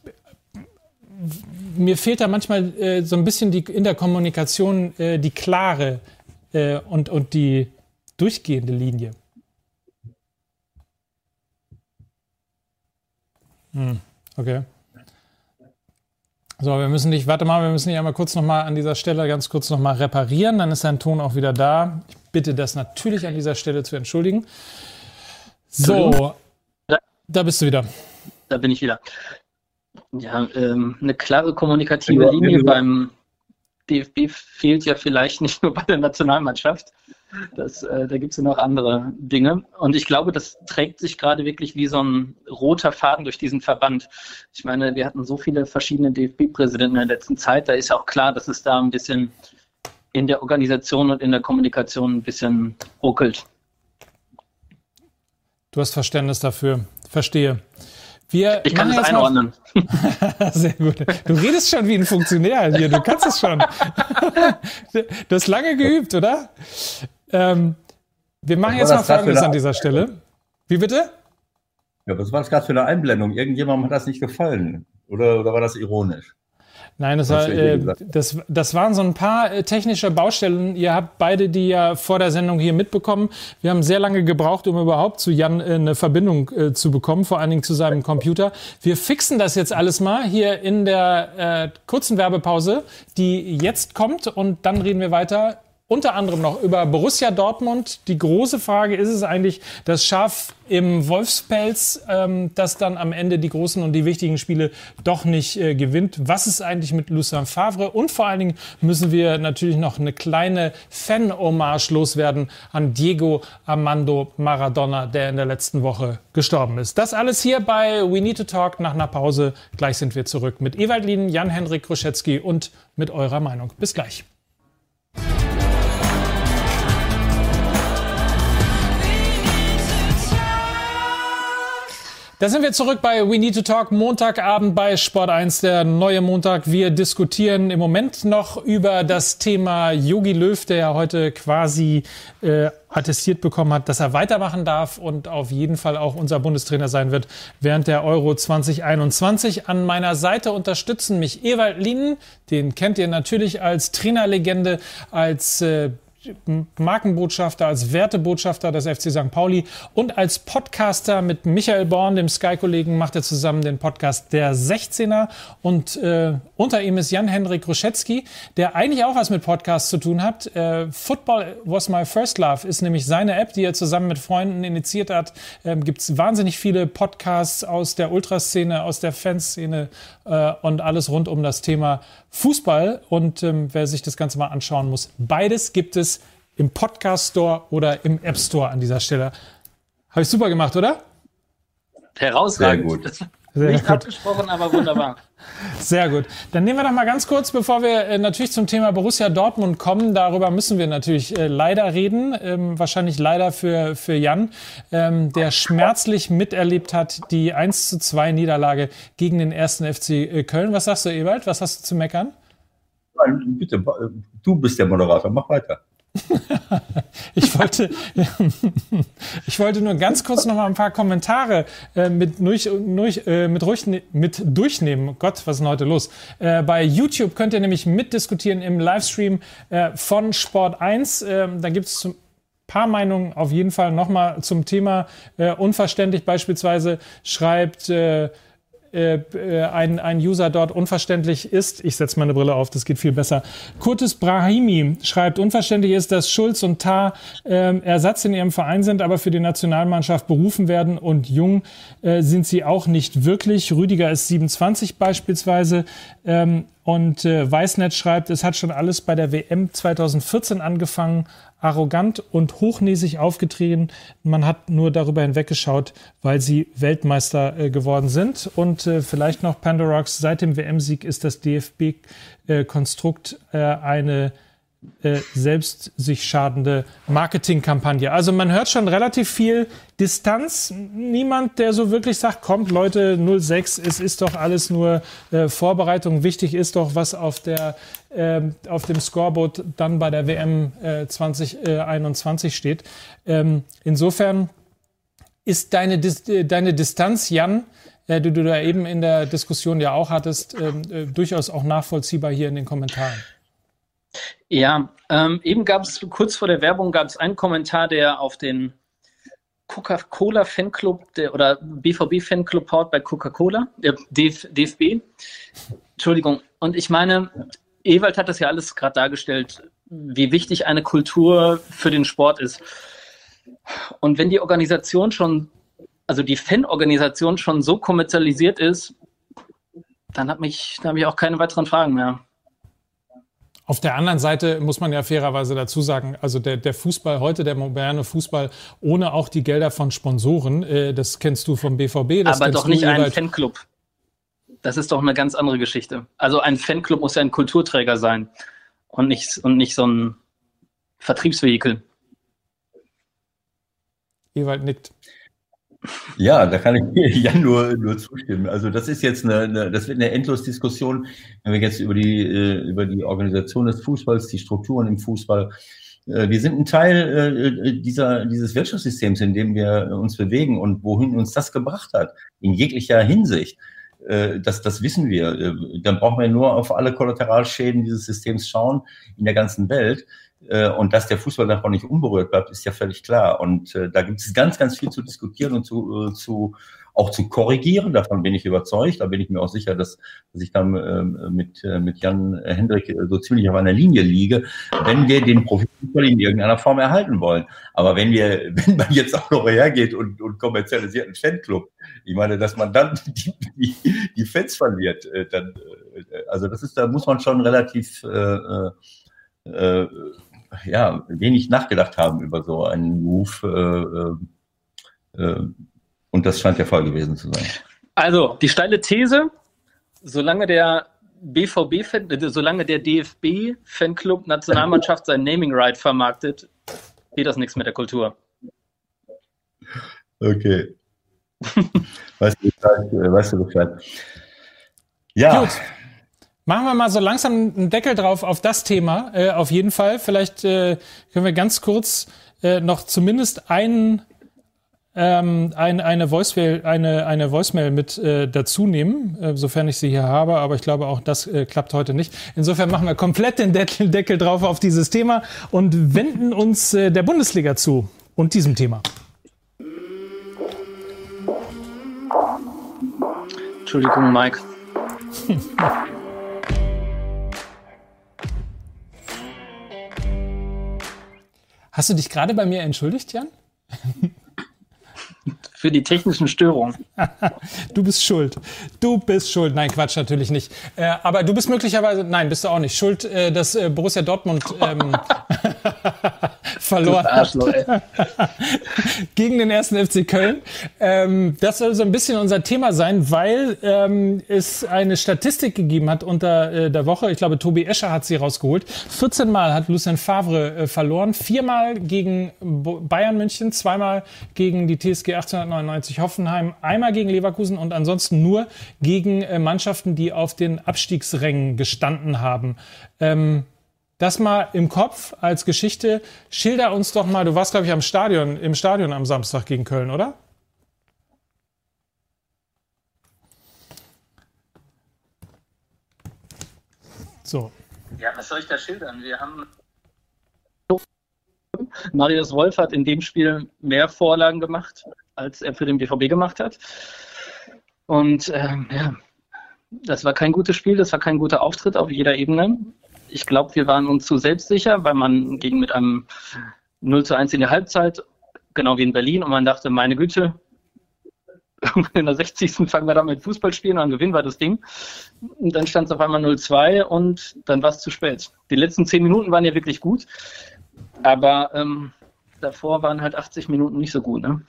[SPEAKER 1] mir fehlt da manchmal äh, so ein bisschen die, in der Kommunikation äh, die klare äh, und, und die durchgehende Linie. Hm, okay. So, wir müssen dich, warte mal, wir müssen dich einmal kurz nochmal an dieser Stelle ganz kurz nochmal reparieren, dann ist dein Ton auch wieder da. Ich bitte das natürlich an dieser Stelle zu entschuldigen. So, da bist du wieder.
[SPEAKER 2] Da bin ich wieder. Ja, ähm, eine klare kommunikative ja, Linie beim DFB fehlt ja vielleicht nicht <laughs> nur bei der Nationalmannschaft. Das, äh, da gibt es ja noch andere Dinge. Und ich glaube, das trägt sich gerade wirklich wie so ein roter Faden durch diesen Verband. Ich meine, wir hatten so viele verschiedene DFB-Präsidenten in der letzten Zeit. Da ist auch klar, dass es da ein bisschen in der Organisation und in der Kommunikation ein bisschen ruckelt.
[SPEAKER 1] Du hast Verständnis dafür. Verstehe.
[SPEAKER 2] Wir ich kann es einordnen. <laughs>
[SPEAKER 1] Sehr gut. Du redest schon wie ein Funktionär hier. Du kannst es schon. du hast lange geübt, oder? Ähm, wir machen jetzt mal Folgendes an dieser Stelle. Wie bitte?
[SPEAKER 3] Ja, was war das gerade für eine Einblendung? Irgendjemandem hat das nicht gefallen. Oder, oder war das ironisch?
[SPEAKER 1] Nein, das, war, äh, das, das waren so ein paar äh, technische Baustellen. Ihr habt beide die ja vor der Sendung hier mitbekommen. Wir haben sehr lange gebraucht, um überhaupt zu Jan äh, eine Verbindung äh, zu bekommen, vor allen Dingen zu seinem Computer. Wir fixen das jetzt alles mal hier in der äh, kurzen Werbepause, die jetzt kommt und dann reden wir weiter unter anderem noch über Borussia Dortmund. Die große Frage ist es eigentlich, das Schaf im Wolfspelz, ähm, das dann am Ende die großen und die wichtigen Spiele doch nicht äh, gewinnt. Was ist eigentlich mit Lucien Favre? Und vor allen Dingen müssen wir natürlich noch eine kleine Fan-Hommage loswerden an Diego Armando Maradona, der in der letzten Woche gestorben ist. Das alles hier bei We Need to Talk nach einer Pause. Gleich sind wir zurück mit Ewald Lien, Jan-Henrik Kruszewski und mit eurer Meinung. Bis gleich. Da sind wir zurück bei We Need to Talk, Montagabend bei Sport 1, der neue Montag. Wir diskutieren im Moment noch über das Thema Yogi Löw, der ja heute quasi äh, attestiert bekommen hat, dass er weitermachen darf und auf jeden Fall auch unser Bundestrainer sein wird während der Euro 2021. An meiner Seite unterstützen mich Ewald Lienen, den kennt ihr natürlich als Trainerlegende, als äh, Markenbotschafter, als Wertebotschafter des FC St. Pauli und als Podcaster mit Michael Born, dem Sky-Kollegen, macht er zusammen den Podcast Der 16er und äh, unter ihm ist Jan-Henrik Ruschetzky, der eigentlich auch was mit Podcasts zu tun hat. Äh, Football was my first love ist nämlich seine App, die er zusammen mit Freunden initiiert hat. Ähm, Gibt es wahnsinnig viele Podcasts aus der Ultraszene, aus der Fanszene äh, und alles rund um das Thema Fußball. Und ähm, wer sich das Ganze mal anschauen muss, beides gibt es im Podcast Store oder im App Store an dieser Stelle. Habe ich super gemacht, oder?
[SPEAKER 2] Herausragend. Sehr gut. Sehr Nicht gut. abgesprochen, aber wunderbar. <laughs>
[SPEAKER 1] Sehr gut. Dann nehmen wir doch mal ganz kurz, bevor wir äh, natürlich zum Thema Borussia Dortmund kommen. Darüber müssen wir natürlich äh, leider reden. Ähm, wahrscheinlich leider für, für Jan, ähm, der schmerzlich miterlebt hat die 1 zu 2 Niederlage gegen den ersten FC äh, Köln. Was sagst du, Ewald? Was hast du zu meckern?
[SPEAKER 3] Bitte, du bist der Moderator. Mach weiter. <laughs>
[SPEAKER 1] ich, wollte, <laughs> ich wollte nur ganz kurz noch mal ein paar Kommentare äh, mit, durch, durch, äh, mit, ruhig, mit durchnehmen. Gott, was ist denn heute los? Äh, bei YouTube könnt ihr nämlich mitdiskutieren im Livestream äh, von Sport 1. Ähm, da gibt es ein paar Meinungen auf jeden Fall noch mal zum Thema äh, unverständlich. Beispielsweise schreibt äh, ein, ein User dort unverständlich ist. Ich setze meine Brille auf, das geht viel besser. Kurtis Brahimi schreibt, unverständlich ist, dass Schulz und Tar äh, Ersatz in ihrem Verein sind, aber für die Nationalmannschaft berufen werden und jung äh, sind sie auch nicht wirklich. Rüdiger ist 27 beispielsweise. Ähm, und äh, Weißnetz schreibt, es hat schon alles bei der WM 2014 angefangen, arrogant und hochnäsig aufgetreten. Man hat nur darüber hinweggeschaut, weil sie Weltmeister äh, geworden sind. Und äh, vielleicht noch Pandorax, seit dem WM-Sieg ist das DFB-Konstrukt äh, eine äh, selbst sich schadende Marketingkampagne. Also man hört schon relativ viel Distanz. Niemand, der so wirklich sagt, kommt Leute 06, es ist doch alles nur äh, Vorbereitung. Wichtig ist doch, was auf der äh, auf dem Scoreboard dann bei der WM äh, 2021 steht. Ähm, insofern ist deine, Dis äh, deine Distanz, Jan, äh, die du da eben in der Diskussion ja auch hattest, ähm, äh, durchaus auch nachvollziehbar hier in den Kommentaren.
[SPEAKER 2] Ja, ähm, eben gab es kurz vor der Werbung gab es einen Kommentar, der auf den Coca-Cola Fanclub der, oder BVB Fanclub haut bei Coca-Cola, der DFB. Entschuldigung. Und ich meine, Ewald hat das ja alles gerade dargestellt, wie wichtig eine Kultur für den Sport ist. Und wenn die Organisation schon, also die Fan-Organisation schon so kommerzialisiert ist, dann habe ich, hab ich auch keine weiteren Fragen mehr.
[SPEAKER 1] Auf der anderen Seite muss man ja fairerweise dazu sagen, also der, der Fußball heute, der moderne Fußball, ohne auch die Gelder von Sponsoren, äh, das kennst du vom BVB.
[SPEAKER 2] Das Aber doch nicht ein Fanclub. Das ist doch eine ganz andere Geschichte. Also ein Fanclub muss ja ein Kulturträger sein und nicht, und nicht so ein Vertriebsvehikel.
[SPEAKER 1] Ewald nickt.
[SPEAKER 3] Ja, da kann ich mir <laughs> ja nur, nur zustimmen. Also das ist jetzt eine, eine das wird eine Endlosdiskussion, wenn wir jetzt über die, äh, über die Organisation des Fußballs, die Strukturen im Fußball. Äh, wir sind ein Teil äh, dieser, dieses Wirtschaftssystems, in dem wir uns bewegen und wohin uns das gebracht hat, in jeglicher Hinsicht. Das, das wissen wir. Dann brauchen wir nur auf alle Kollateralschäden dieses Systems schauen in der ganzen Welt. Äh, und dass der Fußball davon nicht unberührt bleibt, ist ja völlig klar. Und da gibt es ganz, ganz viel zu diskutieren und zu, zu auch zu korrigieren. Davon bin ich überzeugt. Da bin ich mir auch sicher, dass, dass ich dann äh, mit, äh, mit Jan Hendrik so ziemlich auf einer Linie liege, wenn wir den Profifußball in irgendeiner Form erhalten wollen. Aber wenn wir, <laughs> wenn man jetzt auch noch hergeht und, und kommerzialisiert einen Fanclub, ich meine, dass man dann <laughs> die, die, die Fans verliert, äh, dann, äh, also das ist, da muss man schon relativ äh, äh, ja, wenig nachgedacht haben über so einen Move. Äh, äh, und das scheint der Fall gewesen zu sein.
[SPEAKER 2] Also, die steile These, solange der BVB, äh, solange der DFB-Fanclub Nationalmannschaft sein Naming Right vermarktet, geht das nichts mit der Kultur.
[SPEAKER 3] Okay. <laughs> weißt, du Bescheid, äh, weißt du Bescheid? Ja. Gut.
[SPEAKER 1] Machen wir mal so langsam einen Deckel drauf auf das Thema, äh, auf jeden Fall. Vielleicht äh, können wir ganz kurz äh, noch zumindest einen ähm, ein, eine, Voicemail, eine, eine Voicemail mit äh, dazu nehmen, äh, sofern ich sie hier habe, aber ich glaube auch das äh, klappt heute nicht. Insofern machen wir komplett den Deckel, <laughs> Deckel drauf auf dieses Thema und wenden uns äh, der Bundesliga zu und diesem Thema.
[SPEAKER 2] Entschuldigung, Mike. <laughs>
[SPEAKER 1] Hast du dich gerade bei mir entschuldigt, Jan?
[SPEAKER 2] für die technischen Störungen. <laughs>
[SPEAKER 1] du bist schuld. Du bist schuld. Nein, Quatsch, natürlich nicht. Äh, aber du bist möglicherweise, nein, bist du auch nicht schuld, äh, dass äh, Borussia Dortmund ähm, <laughs> verloren hat. <laughs> gegen den ersten FC Köln. Ähm, das soll so ein bisschen unser Thema sein, weil ähm, es eine Statistik gegeben hat unter äh, der Woche. Ich glaube, Tobi Escher hat sie rausgeholt. 14 Mal hat Lucien Favre äh, verloren. Viermal gegen Bayern München, zweimal gegen die TSG 1899 Hoffenheim, einmal gegen Leverkusen und ansonsten nur gegen äh, Mannschaften, die auf den Abstiegsrängen gestanden haben. Ähm, das mal im Kopf als Geschichte. Schilder uns doch mal, du warst, glaube ich, am Stadion, im Stadion am Samstag gegen Köln, oder?
[SPEAKER 2] So. Ja, was soll ich da schildern? Wir haben. Marius Wolf hat in dem Spiel mehr Vorlagen gemacht, als er für den BVB gemacht hat. Und ähm, ja, das war kein gutes Spiel, das war kein guter Auftritt auf jeder Ebene ich glaube, wir waren uns zu selbstsicher, weil man ging mit einem 0 zu 1 in der Halbzeit, genau wie in Berlin, und man dachte, meine Güte, <laughs> in der 60. fangen wir dann mit Fußball spielen und dann gewinnen wir das Ding. Und dann stand es auf einmal 0-2 und dann war es zu spät. Die letzten 10 Minuten waren ja wirklich gut, aber ähm, davor waren halt 80 Minuten nicht so gut. Ne?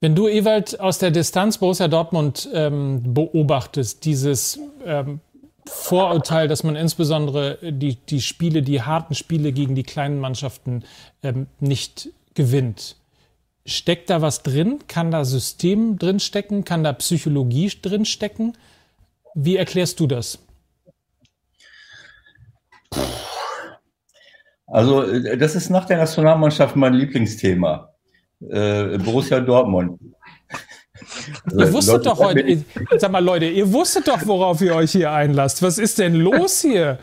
[SPEAKER 1] Wenn du, Ewald, aus der Distanz Borussia Dortmund ähm, beobachtest, dieses ähm, Vorurteil, dass man insbesondere die, die Spiele, die harten Spiele gegen die kleinen Mannschaften ähm, nicht gewinnt. Steckt da was drin? Kann da System drin stecken? Kann da Psychologie drin stecken? Wie erklärst du das?
[SPEAKER 3] Also, äh, das ist nach der Nationalmannschaft mein Lieblingsthema. Äh, Borussia Dortmund.
[SPEAKER 1] Also, ihr wusstet doch heute, sag mal Leute, ihr wusstet doch, worauf ihr euch hier einlasst. Was ist denn los hier?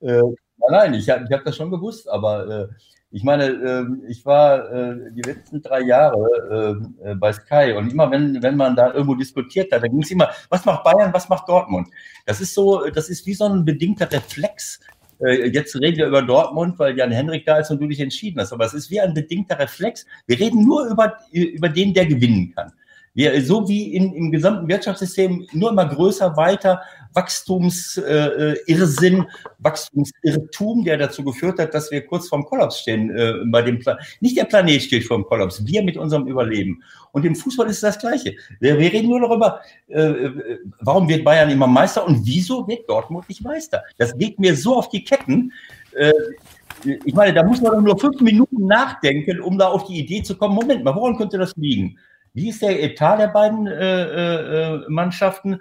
[SPEAKER 3] Äh, nein, ich habe ich hab das schon gewusst, aber äh, ich meine, äh, ich war äh, die letzten drei Jahre äh, bei Sky und immer, wenn, wenn man da irgendwo diskutiert hat, da ging es immer, was macht Bayern, was macht Dortmund? Das ist so, das ist wie so ein bedingter Reflex äh, jetzt reden wir über Dortmund, weil Jan Henrik da ist und du dich entschieden hast. Aber es ist wie ein bedingter Reflex. Wir reden nur über, über den, der gewinnen kann. Wir, so wie in, im gesamten Wirtschaftssystem nur immer größer, weiter, Wachstumsirrsinn, äh, Wachstumsirrtum, der dazu geführt hat, dass wir kurz vorm Kollaps stehen. Äh, bei dem Pla Nicht der Planet steht vorm Kollaps, wir mit unserem Überleben. Und im Fußball ist das Gleiche. Wir, wir reden nur darüber, äh, äh, warum wird Bayern immer Meister und wieso wird Dortmund nicht Meister. Das geht mir so auf die Ketten. Äh, ich meine, da muss man doch nur fünf Minuten nachdenken, um da auf die Idee zu kommen. Moment mal, woran könnte das liegen? Wie ist der Etat der beiden äh, äh, Mannschaften?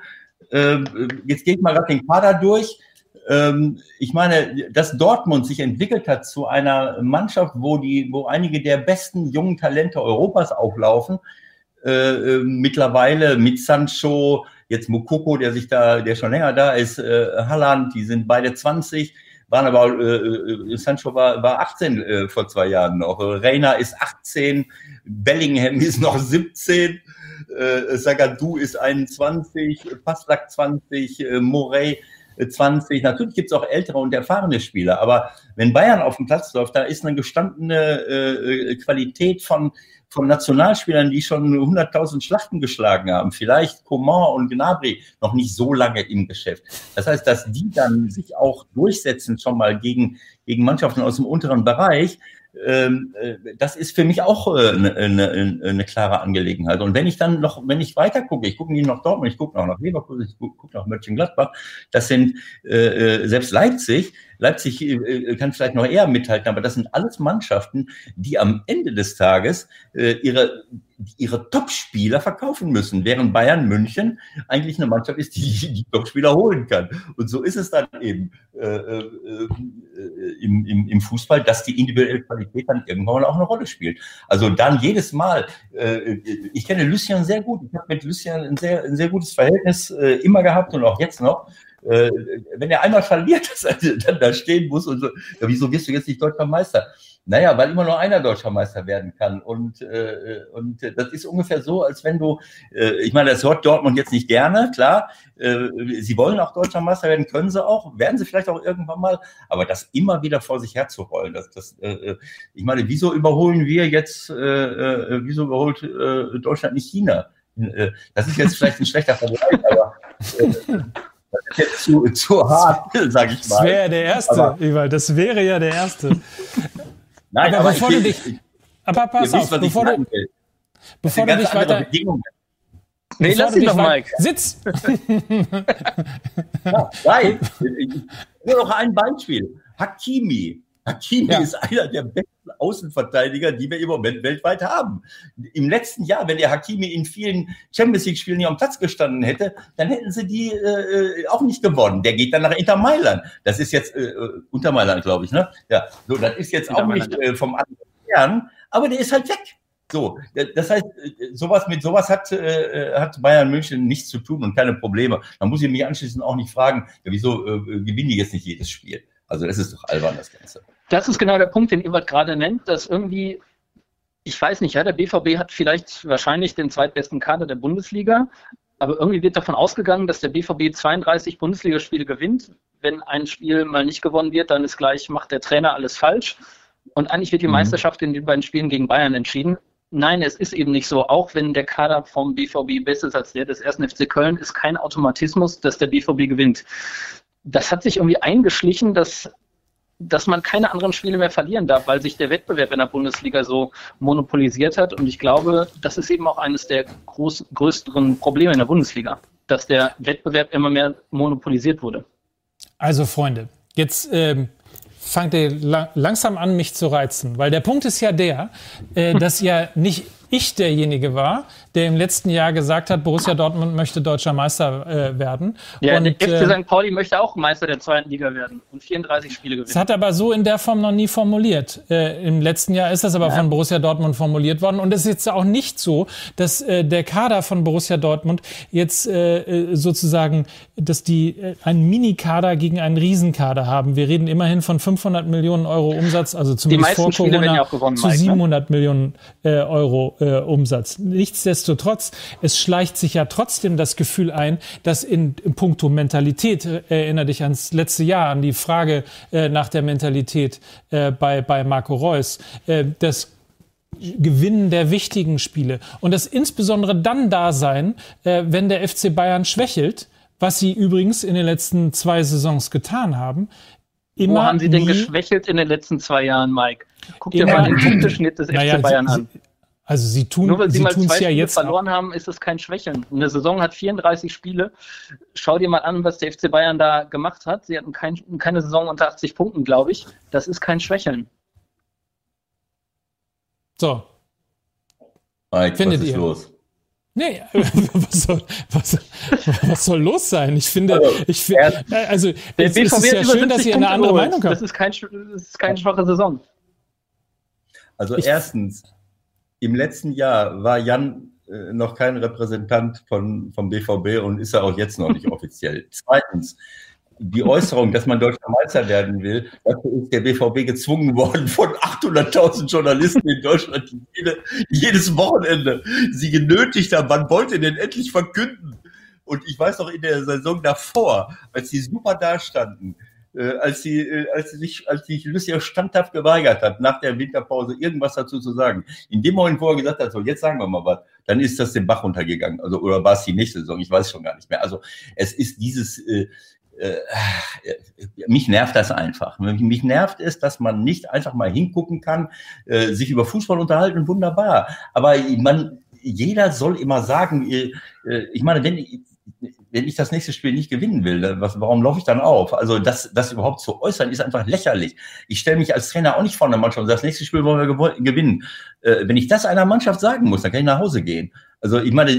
[SPEAKER 3] Äh, jetzt gehe ich mal gerade den Kader durch. Ähm, ich meine, dass Dortmund sich entwickelt hat zu einer Mannschaft, wo, die, wo einige der besten jungen Talente Europas auflaufen, Äh, äh, mittlerweile mit Sancho, jetzt Mokoko, der sich da, der schon länger da ist, äh, Halland, die sind beide 20, waren aber, äh, äh, Sancho war, war 18 äh, vor zwei Jahren noch, Reina ist 18, Bellingham ist noch 17, äh, Sagadou ist 21, Paslak 20, äh, Morey 20. Natürlich gibt es auch ältere und erfahrene Spieler, aber wenn Bayern auf dem Platz läuft, da ist eine gestandene äh, Qualität von von Nationalspielern, die schon 100.000 Schlachten geschlagen haben, vielleicht Coman und Gnabry noch nicht so lange im Geschäft. Das heißt, dass die dann sich auch durchsetzen schon mal gegen, gegen Mannschaften aus dem unteren Bereich, ähm, äh, das ist für mich auch eine, äh, eine, eine, klare Angelegenheit. Und wenn ich dann noch, wenn ich weiter gucke, ich gucke nicht noch Dortmund, ich gucke noch nach Leverkusen, ich gucke noch Mönchengladbach, das sind äh, selbst Leipzig, Leipzig äh, kann vielleicht noch eher mithalten, aber das sind alles Mannschaften, die am Ende des Tages äh, ihre, ihre Top-Spieler verkaufen müssen, während Bayern München eigentlich eine Mannschaft ist, die die Top-Spieler holen kann. Und so ist es dann eben äh, äh, im, im, im Fußball, dass die individuelle Qualität dann irgendwann auch eine Rolle spielt. Also dann jedes Mal, äh, ich kenne Lucien sehr gut, ich habe mit Lucien ein sehr, ein sehr gutes Verhältnis äh, immer gehabt und auch jetzt noch äh, wenn er einmal verliert, <laughs> dass er dann da stehen muss und so, ja, wieso wirst du jetzt nicht deutscher Meister? Naja, weil immer nur einer deutscher Meister werden kann. Und, äh, und das ist ungefähr so, als wenn du, äh, ich meine, das hört Dortmund jetzt nicht gerne, klar. Äh, sie wollen auch deutscher Meister werden, können sie auch, werden sie vielleicht auch irgendwann mal, aber das immer wieder vor sich herzurollen, das, das, äh, ich meine, wieso überholen wir jetzt, äh, äh, wieso überholt äh, Deutschland nicht China? Äh, das ist jetzt vielleicht ein schlechter Vergleich, aber äh, <laughs> das ist jetzt zu, zu hart, <laughs> sage ich mal.
[SPEAKER 1] Das wäre der erste, Ewald, das wäre ja der erste. <laughs>
[SPEAKER 3] Nein, aber, aber bevor du dich.
[SPEAKER 1] Aber pass auf, wisst, bevor du, bevor du dich weiter.
[SPEAKER 2] Nee, lass ihn doch, Mike.
[SPEAKER 1] Sitz! <laughs>
[SPEAKER 3] ja, nein, nur noch ein Beispiel. Hakimi. Hakimi ja. ist einer der besten Außenverteidiger, die wir im Moment weltweit haben. Im letzten Jahr, wenn der Hakimi in vielen Champions League-Spielen nicht am Platz gestanden hätte, dann hätten sie die äh, auch nicht gewonnen. Der geht dann nach Inter Mailand. Das ist jetzt äh, unter Mailand, glaube ich, ne? Ja, so, das ist jetzt auch nicht äh, vom anderen Kern, aber der ist halt weg. So, das heißt, sowas mit sowas hat, äh, hat Bayern München nichts zu tun und keine Probleme. Da muss ich mich anschließend auch nicht fragen, ja, wieso äh, gewinnen die jetzt nicht jedes Spiel? Also das ist doch albern, das Ganze.
[SPEAKER 2] Das ist genau der Punkt, den Ebert gerade nennt, dass irgendwie, ich weiß nicht, ja, der BVB hat vielleicht wahrscheinlich den zweitbesten Kader der Bundesliga, aber irgendwie wird davon ausgegangen, dass der BVB 32 Bundesligaspiele gewinnt. Wenn ein Spiel mal nicht gewonnen wird, dann ist gleich, macht der Trainer alles falsch. Und eigentlich wird die mhm. Meisterschaft in den beiden Spielen gegen Bayern entschieden. Nein, es ist eben nicht so. Auch wenn der Kader vom BVB besser ist als der des 1. FC Köln, ist kein Automatismus, dass der BVB gewinnt. Das hat sich irgendwie eingeschlichen, dass dass man keine anderen Spiele mehr verlieren darf, weil sich der Wettbewerb in der Bundesliga so monopolisiert hat. Und ich glaube, das ist eben auch eines der groß, größeren Probleme in der Bundesliga, dass der Wettbewerb immer mehr monopolisiert wurde.
[SPEAKER 1] Also Freunde, jetzt ähm, fangt ihr la langsam an, mich zu reizen, weil der Punkt ist ja der, äh, dass ja nicht ich derjenige war, der im letzten Jahr gesagt hat, Borussia Dortmund möchte deutscher Meister äh, werden.
[SPEAKER 2] Ja, und, der FC äh, St. Pauli möchte auch Meister der zweiten Liga werden und 34 Spiele gewinnen.
[SPEAKER 1] Das hat aber so in der Form noch nie formuliert. Äh, Im letzten Jahr ist das aber ja. von Borussia Dortmund formuliert worden. Und es ist jetzt auch nicht so, dass äh, der Kader von Borussia Dortmund jetzt äh, sozusagen, dass die einen Minikader gegen einen Riesenkader haben. Wir reden immerhin von 500 Millionen Euro Umsatz, also zumindest vor Corona ja gewonnen, zu 700 ne? Millionen Euro Umsatz. Nichtsdestotrotz Nichtsdestotrotz, es schleicht sich ja trotzdem das Gefühl ein, dass in, in puncto Mentalität, äh, erinnere dich ans letzte Jahr, an die Frage äh, nach der Mentalität äh, bei, bei Marco Reus, äh, das Gewinnen der wichtigen Spiele und das insbesondere dann da sein, äh, wenn der FC Bayern schwächelt, was sie übrigens in den letzten zwei Saisons getan haben.
[SPEAKER 2] Immer Wo haben sie denn geschwächelt in den letzten zwei Jahren, Mike? Guck dir mal den Punkteschnitt des naja, FC Bayern an.
[SPEAKER 1] Also sie tun
[SPEAKER 2] Nur weil sie,
[SPEAKER 1] sie
[SPEAKER 2] mal zwei
[SPEAKER 1] ja
[SPEAKER 2] Spiele
[SPEAKER 1] jetzt
[SPEAKER 2] verloren haben, ist das kein Schwächeln. Eine Saison hat 34 Spiele. Schau dir mal an, was der FC Bayern da gemacht hat. Sie hatten kein, keine Saison unter 80 Punkten, glaube ich. Das ist kein Schwächeln.
[SPEAKER 1] So.
[SPEAKER 3] Mike, Findet was ist ihr? los?
[SPEAKER 1] Nee, <laughs> was soll, was, was soll, los sein? Ich finde, also, ich finde, also
[SPEAKER 2] es ist ja schön, dass ihr eine andere Meinung habt. Das ist, kein, das ist keine schwache Saison.
[SPEAKER 3] Also ich, erstens, im letzten Jahr war Jan äh, noch kein Repräsentant von, vom BVB und ist er auch jetzt noch nicht <laughs> offiziell. Zweitens, die Äußerung, dass man deutscher Meister werden will, dafür ist der BVB gezwungen worden von 800.000 Journalisten in Deutschland, die jede, jedes Wochenende sie genötigt haben, wann wollt ihr denn endlich verkünden? Und ich weiß noch in der Saison davor, als sie super dastanden, äh, als sie, äh, als sie sich, als sich Lucia standhaft geweigert hat, nach der Winterpause irgendwas dazu zu sagen. In dem Moment, wo er gesagt hat, so jetzt sagen wir mal was, dann ist das den Bach runtergegangen. Also, oder war es die nächste Saison? Ich weiß schon gar nicht mehr. Also, es ist dieses, äh, äh, mich nervt das einfach. Mich nervt es, dass man nicht einfach mal hingucken kann, äh, sich über Fußball unterhalten, wunderbar. Aber man, jeder soll immer sagen, äh, ich meine, wenn, wenn ich das nächste Spiel nicht gewinnen will, was, warum laufe ich dann auf? Also das, das überhaupt zu äußern, ist einfach lächerlich. Ich stelle mich als Trainer auch nicht vor einer Mannschaft und sage, das nächste Spiel wollen wir gewinnen. wenn ich das einer Mannschaft sagen muss, dann kann ich nach Hause gehen. Also ich meine,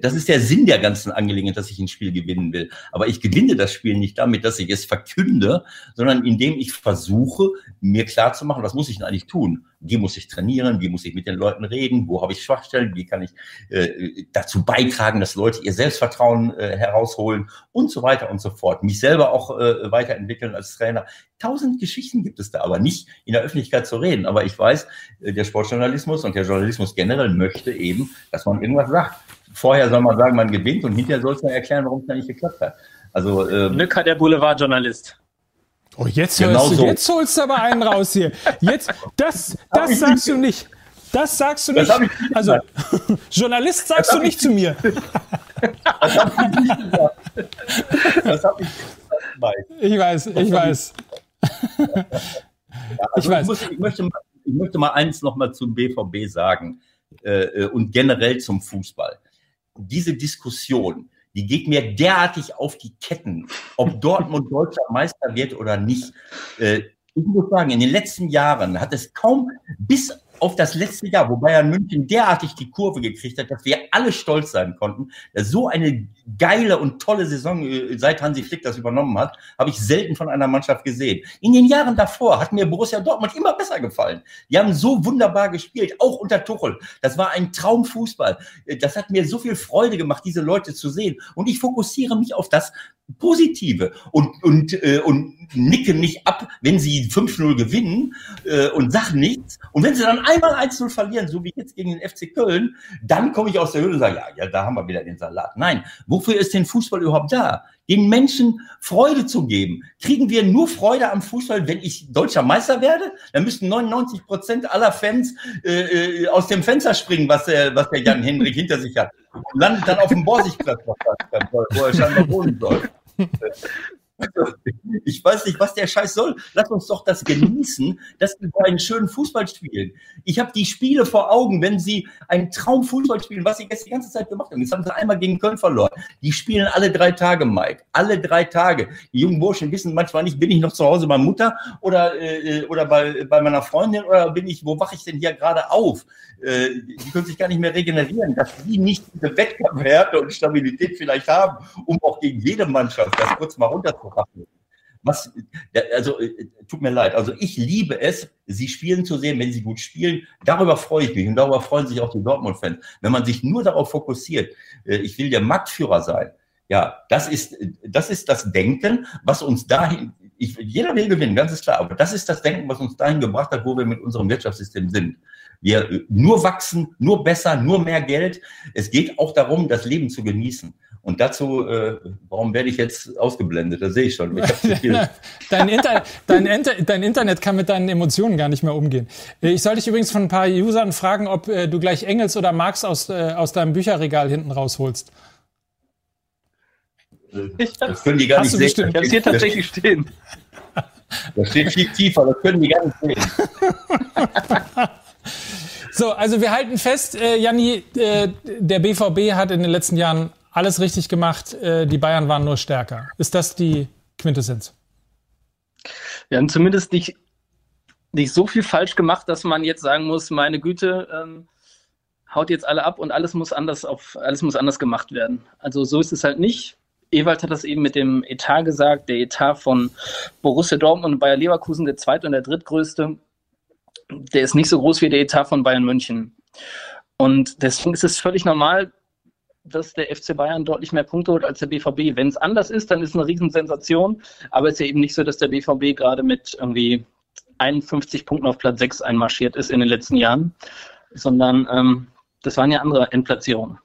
[SPEAKER 3] das ist der Sinn der ganzen Angelegenheit, dass ich ein Spiel gewinnen will. Aber ich gewinne das Spiel nicht damit, dass ich es verkünde, sondern indem ich versuche, mir klarzumachen, was muss ich denn eigentlich tun? Wie muss ich trainieren? Wie muss ich mit den Leuten reden? Wo habe ich Schwachstellen? Wie kann ich äh, dazu beitragen, dass Leute ihr Selbstvertrauen äh, herausholen und so weiter und so fort. Mich selber auch äh, weiterentwickeln als Trainer. Tausend Geschichten gibt es da, aber nicht in der Öffentlichkeit zu reden. Aber ich weiß, äh, der Sportjournalismus und der Journalismus generell möchte eben, dass man irgendwas sagt. Vorher soll man sagen, man gewinnt und hinterher soll es dann erklären, warum es da nicht geklappt hat. Also,
[SPEAKER 2] ähm, Nücker, der Boulevardjournalist.
[SPEAKER 1] Oh, jetzt, genau holst du, so. jetzt holst du aber einen raus hier. Jetzt, das, <laughs> das sagst du nicht. <laughs> Das sagst du nicht. also, Journalist sagst du nicht zu mir. <laughs> Das habe ich nicht gesagt. Das habe ich nicht Ich weiß, ich weiß.
[SPEAKER 3] Ja, also ich weiß. Ich, muss, ich, möchte, ich möchte mal eins nochmal zum BVB sagen äh, und generell zum Fußball. Diese Diskussion, die geht mir derartig auf die Ketten, ob <laughs> Dortmund deutscher Meister wird oder nicht. Äh, ich muss sagen, in den letzten Jahren hat es kaum bis auf das letzte Jahr, wo Bayern München derartig die Kurve gekriegt hat, dass wir alle stolz sein konnten. So eine geile und tolle Saison, äh, seit Hansi Flick das übernommen hat, habe ich selten von einer Mannschaft gesehen. In den Jahren davor hat mir Borussia Dortmund immer besser gefallen. Die haben so wunderbar gespielt, auch unter Tuchel. Das war ein Traumfußball. Äh, das hat mir so viel Freude gemacht, diese Leute zu sehen. Und ich fokussiere mich auf das, Positive und, und, äh, und nicken nicht ab, wenn sie 5-0 gewinnen äh, und sagen nichts. Und wenn sie dann einmal 1-0 verlieren, so wie jetzt gegen den FC Köln, dann komme ich aus der Höhle und sage, ja, ja, da haben wir wieder den Salat. Nein, wofür ist denn Fußball überhaupt da? Den Menschen Freude zu geben. Kriegen wir nur Freude am Fußball, wenn ich deutscher Meister werde? Dann müssten 99 Prozent aller Fans äh, äh, aus dem Fenster springen, was der, was der Jan Hendrik hinter sich hat. Landet dann auf dem Borsigplatz, wo er scheinbar wohnen soll. <laughs> Ich weiß nicht, was der Scheiß soll. Lass uns doch das genießen, dass wir einen schönen Fußball spielen. Ich habe die Spiele vor Augen, wenn sie einen Traumfußball spielen, was sie jetzt die ganze Zeit gemacht haben. Jetzt haben sie einmal gegen Köln verloren. Die spielen alle drei Tage, Mike. Alle drei Tage. Die jungen Burschen wissen manchmal nicht, bin ich noch zu Hause bei Mutter oder, äh, oder bei, bei meiner Freundin oder bin ich, wo wache ich denn hier gerade auf? Äh, die können sich gar nicht mehr regenerieren, dass die nicht diese Wettkampfhärte und Stabilität vielleicht haben, um auch gegen jede Mannschaft das kurz mal runterzuholen was, also äh, tut mir leid, also ich liebe es, sie spielen zu sehen, wenn sie gut spielen. Darüber freue ich mich und darüber freuen sich auch die Dortmund-Fans. Wenn man sich nur darauf fokussiert, äh, ich will der Marktführer sein, ja, das ist, das ist das Denken, was uns dahin, ich, jeder will gewinnen, ganz ist klar, aber das ist das Denken, was uns dahin gebracht hat, wo wir mit unserem Wirtschaftssystem sind. Wir äh, nur wachsen, nur besser, nur mehr Geld. Es geht auch darum, das Leben zu genießen. Und dazu, äh, warum werde ich jetzt ausgeblendet? Das sehe ich schon. Ich <laughs>
[SPEAKER 1] dein, Inter dein, Inter dein, Internet kann mit deinen Emotionen gar nicht mehr umgehen. Äh, ich soll dich übrigens von ein paar Usern fragen, ob äh, du gleich Engels oder Marx aus, äh, aus deinem Bücherregal hinten rausholst.
[SPEAKER 3] Das können die gar nicht sehen.
[SPEAKER 2] Ich habe es hier tatsächlich stehen.
[SPEAKER 3] Das steht viel tiefer, das können die gar nicht sehen. <laughs>
[SPEAKER 1] So, also wir halten fest, äh, Janni, äh, der BVB hat in den letzten Jahren alles richtig gemacht, äh, die Bayern waren nur stärker. Ist das die Quintessenz?
[SPEAKER 2] Wir haben zumindest nicht, nicht so viel falsch gemacht, dass man jetzt sagen muss, meine Güte, ähm, haut jetzt alle ab und alles muss anders auf, alles muss anders gemacht werden. Also so ist es halt nicht. Ewald hat das eben mit dem Etat gesagt, der Etat von Borussia Dortmund und Bayer Leverkusen, der zweite und der drittgrößte, der ist nicht so groß wie der Etat von Bayern München. Und deswegen ist es völlig normal, dass der FC Bayern deutlich mehr Punkte holt als der BVB. Wenn es anders ist, dann ist es eine Riesensensation. Aber es ist ja eben nicht so, dass der BVB gerade mit irgendwie 51 Punkten auf Platz 6 einmarschiert ist in den letzten Jahren, sondern ähm, das waren ja andere Endplatzierungen.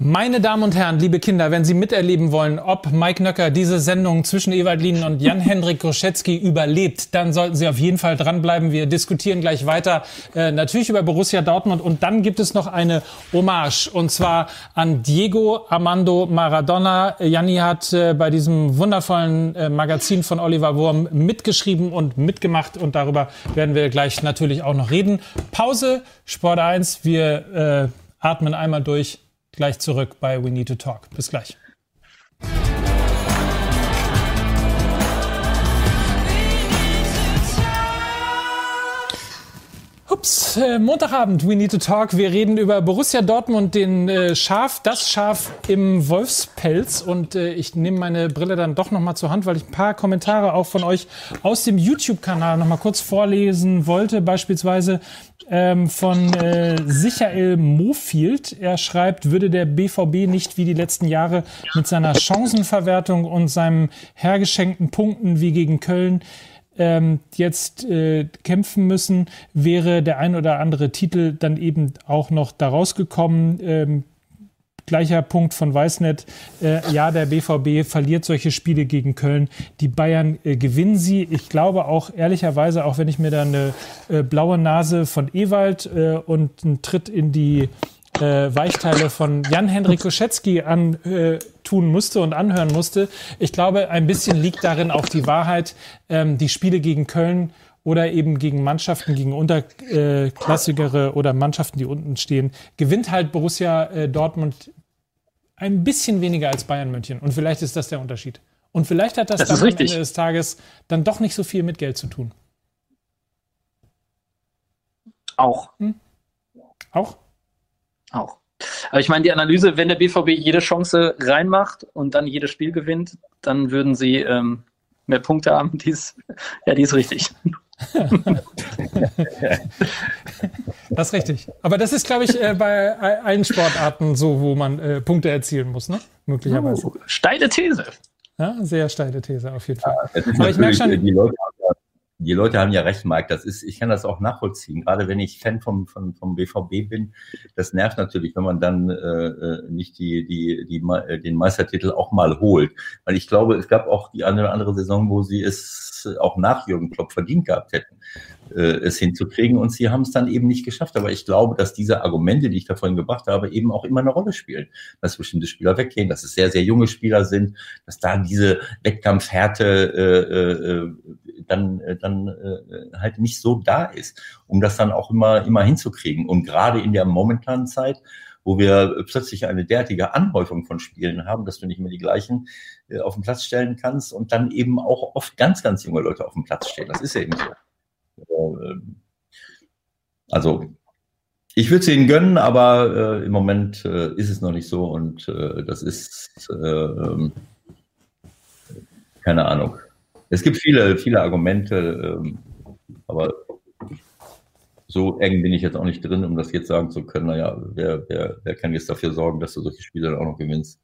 [SPEAKER 1] Meine Damen und Herren, liebe Kinder, wenn Sie miterleben wollen, ob Mike Nöcker diese Sendung zwischen Ewald Lien und Jan-Hendrik Groschetzky überlebt, dann sollten Sie auf jeden Fall dranbleiben. Wir diskutieren gleich weiter, äh, natürlich über Borussia Dortmund. Und dann gibt es noch eine Hommage, und zwar an Diego Armando Maradona. Janni hat äh, bei diesem wundervollen äh, Magazin von Oliver Wurm mitgeschrieben und mitgemacht. Und darüber werden wir gleich natürlich auch noch reden. Pause, Sport 1. Wir äh, atmen einmal durch gleich zurück bei We Need to Talk. Bis gleich. Ups, äh, Montagabend, We Need to Talk. Wir reden über Borussia Dortmund, den äh, Schaf, das Schaf im Wolfspelz. Und äh, ich nehme meine Brille dann doch noch mal zur Hand, weil ich ein paar Kommentare auch von euch aus dem YouTube-Kanal noch mal kurz vorlesen wollte. Beispielsweise ähm, von äh, Sichael Mofield. Er schreibt, würde der BVB nicht wie die letzten Jahre mit seiner Chancenverwertung und seinem hergeschenkten Punkten wie gegen Köln ähm, jetzt äh, kämpfen müssen, wäre der ein oder andere Titel dann eben auch noch daraus gekommen. Ähm, gleicher Punkt von Weißnet. Äh, ja, der BVB verliert solche Spiele gegen Köln. Die Bayern äh, gewinnen sie. Ich glaube auch ehrlicherweise, auch wenn ich mir da eine äh, blaue Nase von Ewald äh, und einen Tritt in die äh, Weichteile von Jan-Henrik Koschetzky antun äh, musste und anhören musste. Ich glaube, ein bisschen liegt darin auch die Wahrheit. Ähm, die Spiele gegen Köln oder eben gegen Mannschaften, gegen unterklassigere oder Mannschaften, die unten stehen, gewinnt halt Borussia äh, Dortmund ein bisschen weniger als Bayern München. Und vielleicht ist das der Unterschied. Und vielleicht hat das,
[SPEAKER 2] das
[SPEAKER 1] dann
[SPEAKER 2] am Ende
[SPEAKER 1] des Tages dann doch nicht so viel mit Geld zu tun.
[SPEAKER 2] Auch.
[SPEAKER 1] Hm? Auch?
[SPEAKER 2] Auch. Aber ich meine, die Analyse, wenn der BVB jede Chance reinmacht und dann jedes Spiel gewinnt, dann würden sie ähm, mehr Punkte haben. Die ist, ja, die ist richtig. <laughs>
[SPEAKER 1] das ist richtig. Aber das ist, glaube ich, äh, bei allen Sportarten so, wo man äh, Punkte erzielen muss, ne? Möglicherweise.
[SPEAKER 2] Oh, steile These.
[SPEAKER 1] Ja, sehr steile These auf jeden Fall.
[SPEAKER 3] Ja, Aber ich merke schon, die Leute die Leute haben ja recht, Mike. Das ist, ich kann das auch nachvollziehen. Gerade wenn ich Fan vom, vom, vom BVB bin, das nervt natürlich, wenn man dann äh, äh nicht die, die, die, äh, den Meistertitel auch mal holt. Weil ich glaube, es gab auch die eine oder andere Saison, wo sie es auch nach Jürgen Klopp verdient gehabt hätten, äh, es hinzukriegen. Und sie haben es dann eben nicht geschafft. Aber ich glaube, dass diese Argumente, die ich da vorhin gebracht habe, eben auch immer eine Rolle spielen. Dass bestimmte Spieler weggehen, dass es sehr, sehr junge Spieler sind, dass da diese Wettkampfhärte äh, äh, dann, äh, dann äh, halt nicht so da ist, um das dann auch immer, immer hinzukriegen. Und gerade in der momentanen Zeit, wo wir plötzlich eine derartige Anhäufung von Spielen haben, dass du nicht mehr die gleichen äh, auf den Platz stellen kannst und dann eben auch oft ganz, ganz junge Leute auf dem Platz stehen. Das ist eben so. Ähm, also ich würde es ihnen gönnen, aber äh, im Moment äh, ist es noch nicht so und äh, das ist äh, ähm, keine Ahnung. Es gibt viele, viele Argumente, ähm, aber so eng bin ich jetzt auch nicht drin, um das jetzt sagen zu können, naja, wer, wer, wer kann jetzt dafür sorgen, dass du solche Spiele dann auch noch gewinnst?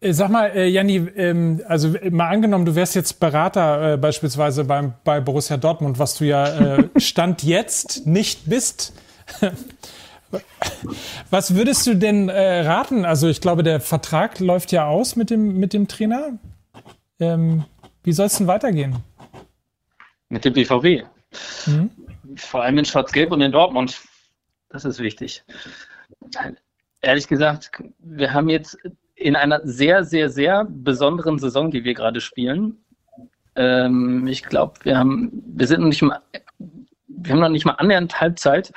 [SPEAKER 1] Äh, sag mal, äh, Janni, ähm, also mal angenommen, du wärst jetzt Berater äh, beispielsweise beim, bei Borussia Dortmund, was du ja äh, <laughs> Stand jetzt nicht bist. was würdest du denn äh, raten? Also ich glaube, der Vertrag läuft ja aus mit dem, mit dem Trainer. Ähm, wie soll es denn weitergehen?
[SPEAKER 2] Mit dem BVB. Mhm. Vor allem in Schwarz-Gelb und in Dortmund. Das ist wichtig. Ehrlich gesagt, wir haben jetzt in einer sehr, sehr, sehr besonderen Saison, die wir gerade spielen. Ähm, ich glaube, wir haben, wir sind noch nicht mal, wir haben noch nicht mal annähernd Halbzeit.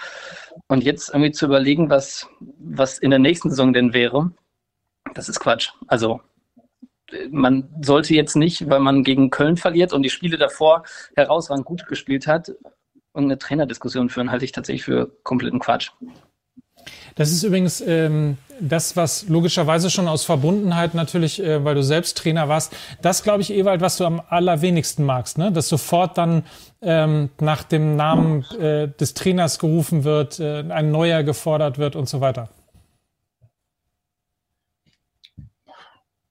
[SPEAKER 2] Und jetzt irgendwie zu überlegen, was, was in der nächsten Saison denn wäre, das ist Quatsch. Also man sollte jetzt nicht, weil man gegen Köln verliert und die Spiele davor herausragend gut gespielt hat, und eine Trainerdiskussion führen, halte ich tatsächlich für kompletten Quatsch.
[SPEAKER 1] Das ist übrigens ähm, das, was logischerweise schon aus Verbundenheit natürlich, äh, weil du selbst Trainer warst, das glaube ich, Ewald, was du am allerwenigsten magst, ne? dass sofort dann ähm, nach dem Namen äh, des Trainers gerufen wird, äh, ein neuer gefordert wird und so weiter.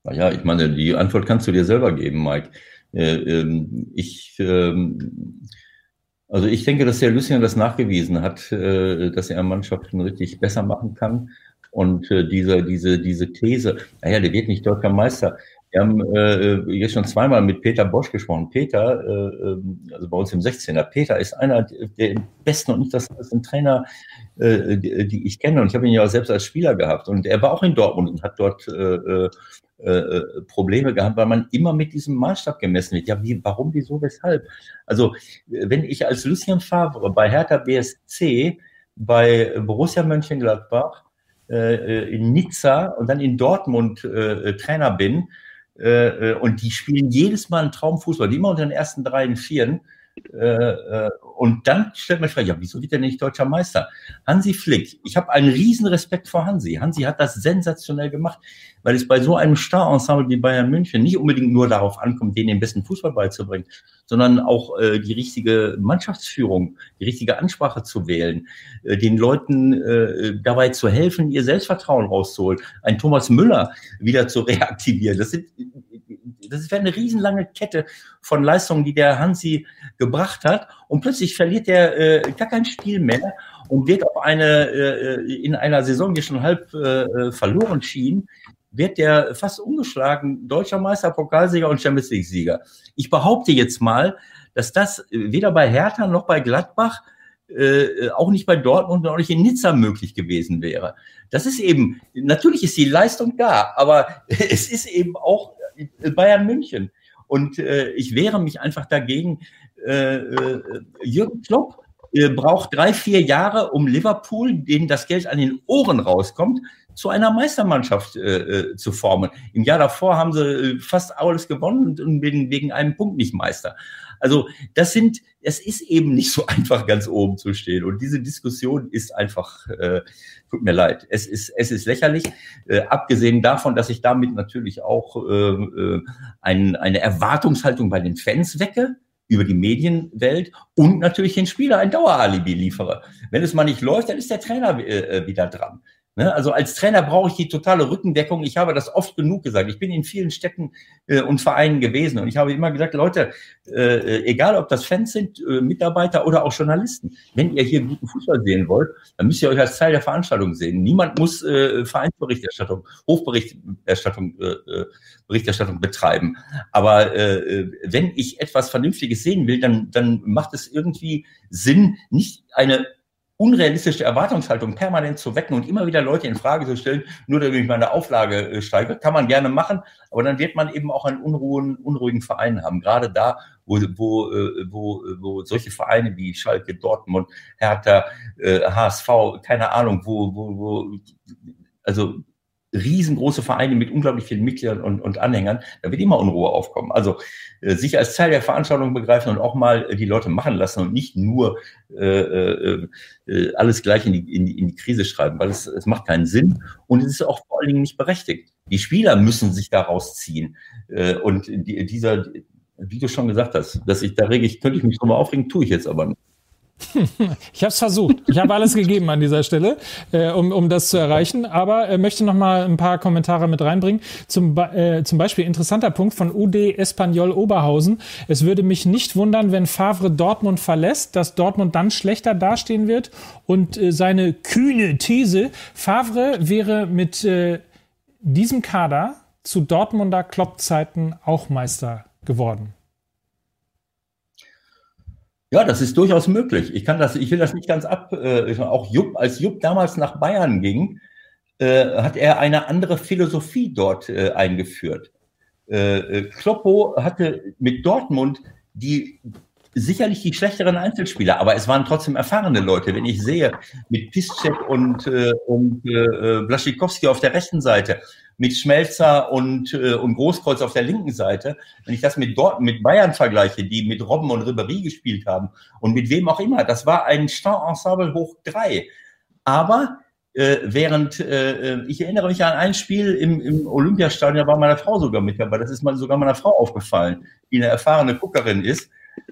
[SPEAKER 3] Naja, ich meine, die Antwort kannst du dir selber geben, Mike. Äh, ähm, ich, ähm, also ich denke, dass der Lucien das nachgewiesen hat, äh, dass er Mannschaften richtig besser machen kann. Und äh, diese, diese, diese These, naja, der wird nicht deutscher Meister. Wir haben jetzt schon zweimal mit Peter Bosch gesprochen. Peter, äh, ähm, also bei uns im 16er, Peter ist einer der besten und nicht das ein Trainer, die, ich kenne. Und ich habe ihn ja auch selbst als Spieler gehabt. Und er war auch in Dortmund und hat dort äh, äh, Probleme gehabt, weil man immer mit diesem Maßstab gemessen wird. Ja, wie, warum, wieso, weshalb? Also, wenn ich als Lucien Favre bei Hertha BSC, bei Borussia Mönchengladbach, äh, in Nizza und dann in Dortmund äh, Trainer bin, äh, und die spielen jedes Mal einen Traumfußball, immer unter den ersten drei und vieren, äh, äh, und dann stellt man sich ja, wieso wird er nicht deutscher Meister? Hansi Flick, ich habe einen riesen Respekt vor Hansi. Hansi hat das sensationell gemacht, weil es bei so einem Star-Ensemble wie Bayern München nicht unbedingt nur darauf ankommt, denen den besten Fußball beizubringen, sondern auch äh, die richtige Mannschaftsführung, die richtige Ansprache zu wählen, äh, den Leuten äh, dabei zu helfen, ihr Selbstvertrauen rauszuholen, einen Thomas Müller wieder zu <laughs> reaktivieren. Das sind das wäre eine riesenlange Kette von Leistungen, die der Hansi gebracht hat. Und plötzlich verliert er äh, gar kein Spiel mehr und wird auf eine, äh, in einer Saison, die schon halb äh, verloren schien, wird der fast ungeschlagen deutscher Meister, Pokalsieger und Champions League-Sieger. Ich behaupte jetzt mal, dass das weder bei Hertha noch bei Gladbach äh, auch nicht bei Dortmund und auch nicht in Nizza möglich gewesen wäre. Das ist eben, natürlich ist die Leistung da, aber <laughs> es ist eben auch Bayern München. Und äh, ich wehre mich einfach dagegen. Äh, äh, Jürgen Klopp äh, braucht drei, vier Jahre, um Liverpool, denen das Geld an den Ohren rauskommt, zu einer Meistermannschaft äh, äh zu formen. Im Jahr davor haben sie äh, fast alles gewonnen und wegen, wegen einem Punkt nicht Meister. Also das sind, es ist eben nicht so <laughs> einfach, ganz oben zu stehen. Und diese Diskussion ist einfach, äh, tut mir leid, es ist, es ist lächerlich. Äh, abgesehen davon, dass ich damit natürlich auch äh, äh, ein, eine Erwartungshaltung bei den Fans wecke über die Medienwelt und natürlich den Spieler ein Daueralibi liefere. Wenn es mal nicht läuft, dann ist der Trainer wieder dran. Ne? Also als Trainer brauche ich die totale Rückendeckung. Ich habe das oft genug gesagt. Ich bin in vielen Städten äh, und Vereinen gewesen und ich habe immer gesagt, Leute, äh, egal ob das Fans sind, äh, Mitarbeiter oder auch Journalisten, wenn ihr hier guten Fußball sehen wollt, dann müsst ihr euch als Teil der Veranstaltung sehen. Niemand muss äh, Vereinsberichterstattung, Hofberichterstattung, äh, äh, Berichterstattung betreiben. Aber wenn ich etwas Vernünftiges sehen will, dann, dann macht es irgendwie Sinn, nicht eine unrealistische Erwartungshaltung permanent zu wecken und immer wieder Leute in Frage zu stellen, nur damit ich meine Auflage äh, steige, kann man gerne machen, aber dann wird man eben auch einen unruhen, unruhigen Verein haben. Gerade da, wo, wo, äh, wo, wo solche Vereine wie Schalke, Dortmund, Hertha, HSV, äh, keine Ahnung, wo, wo, wo also riesengroße Vereine mit unglaublich vielen Mitgliedern und, und Anhängern, da wird immer Unruhe aufkommen. Also äh, sich als Teil der Veranstaltung begreifen und auch mal äh, die Leute machen lassen und nicht nur äh, äh, äh, alles gleich in die, in, in die Krise schreiben, weil es, es macht keinen Sinn und es ist auch vor allen Dingen nicht berechtigt. Die Spieler müssen sich daraus ziehen. Äh, und die, dieser, wie du schon gesagt hast, dass ich da rege ich, könnte ich mich drüber aufregen, tue ich jetzt aber nicht. <laughs>
[SPEAKER 1] Ich habe es versucht. Ich habe alles gegeben an dieser Stelle, äh, um, um das zu erreichen. Aber äh, möchte noch mal ein paar Kommentare mit reinbringen. Zum, äh, zum Beispiel interessanter Punkt von UD Espanyol Oberhausen. Es würde mich nicht wundern, wenn Favre Dortmund verlässt, dass Dortmund dann schlechter dastehen wird. Und äh, seine kühne These, Favre wäre mit äh, diesem Kader zu Dortmunder Kloppzeiten auch Meister geworden.
[SPEAKER 3] Ja, das ist durchaus möglich. Ich kann das, ich will das nicht ganz ab. Äh, auch Jupp, als Jupp damals nach Bayern ging, äh, hat er eine andere Philosophie dort äh, eingeführt. Äh, äh, Kloppo hatte mit Dortmund die sicherlich die schlechteren Einzelspieler, aber es waren trotzdem erfahrene Leute. Wenn ich sehe, mit Piszczek und, äh, und Blaschikowski auf der rechten Seite, mit Schmelzer und, äh, und Großkreuz auf der linken Seite, wenn ich das mit dort mit Bayern vergleiche, die mit Robben und Ribéry gespielt haben und mit wem auch immer, das war ein Star-Ensemble hoch drei. Aber äh, während äh, ich erinnere mich an ein Spiel im, im Olympiastadion, da war meine Frau sogar mit dabei. Das ist mal sogar meiner Frau aufgefallen, die eine erfahrene Guckerin ist,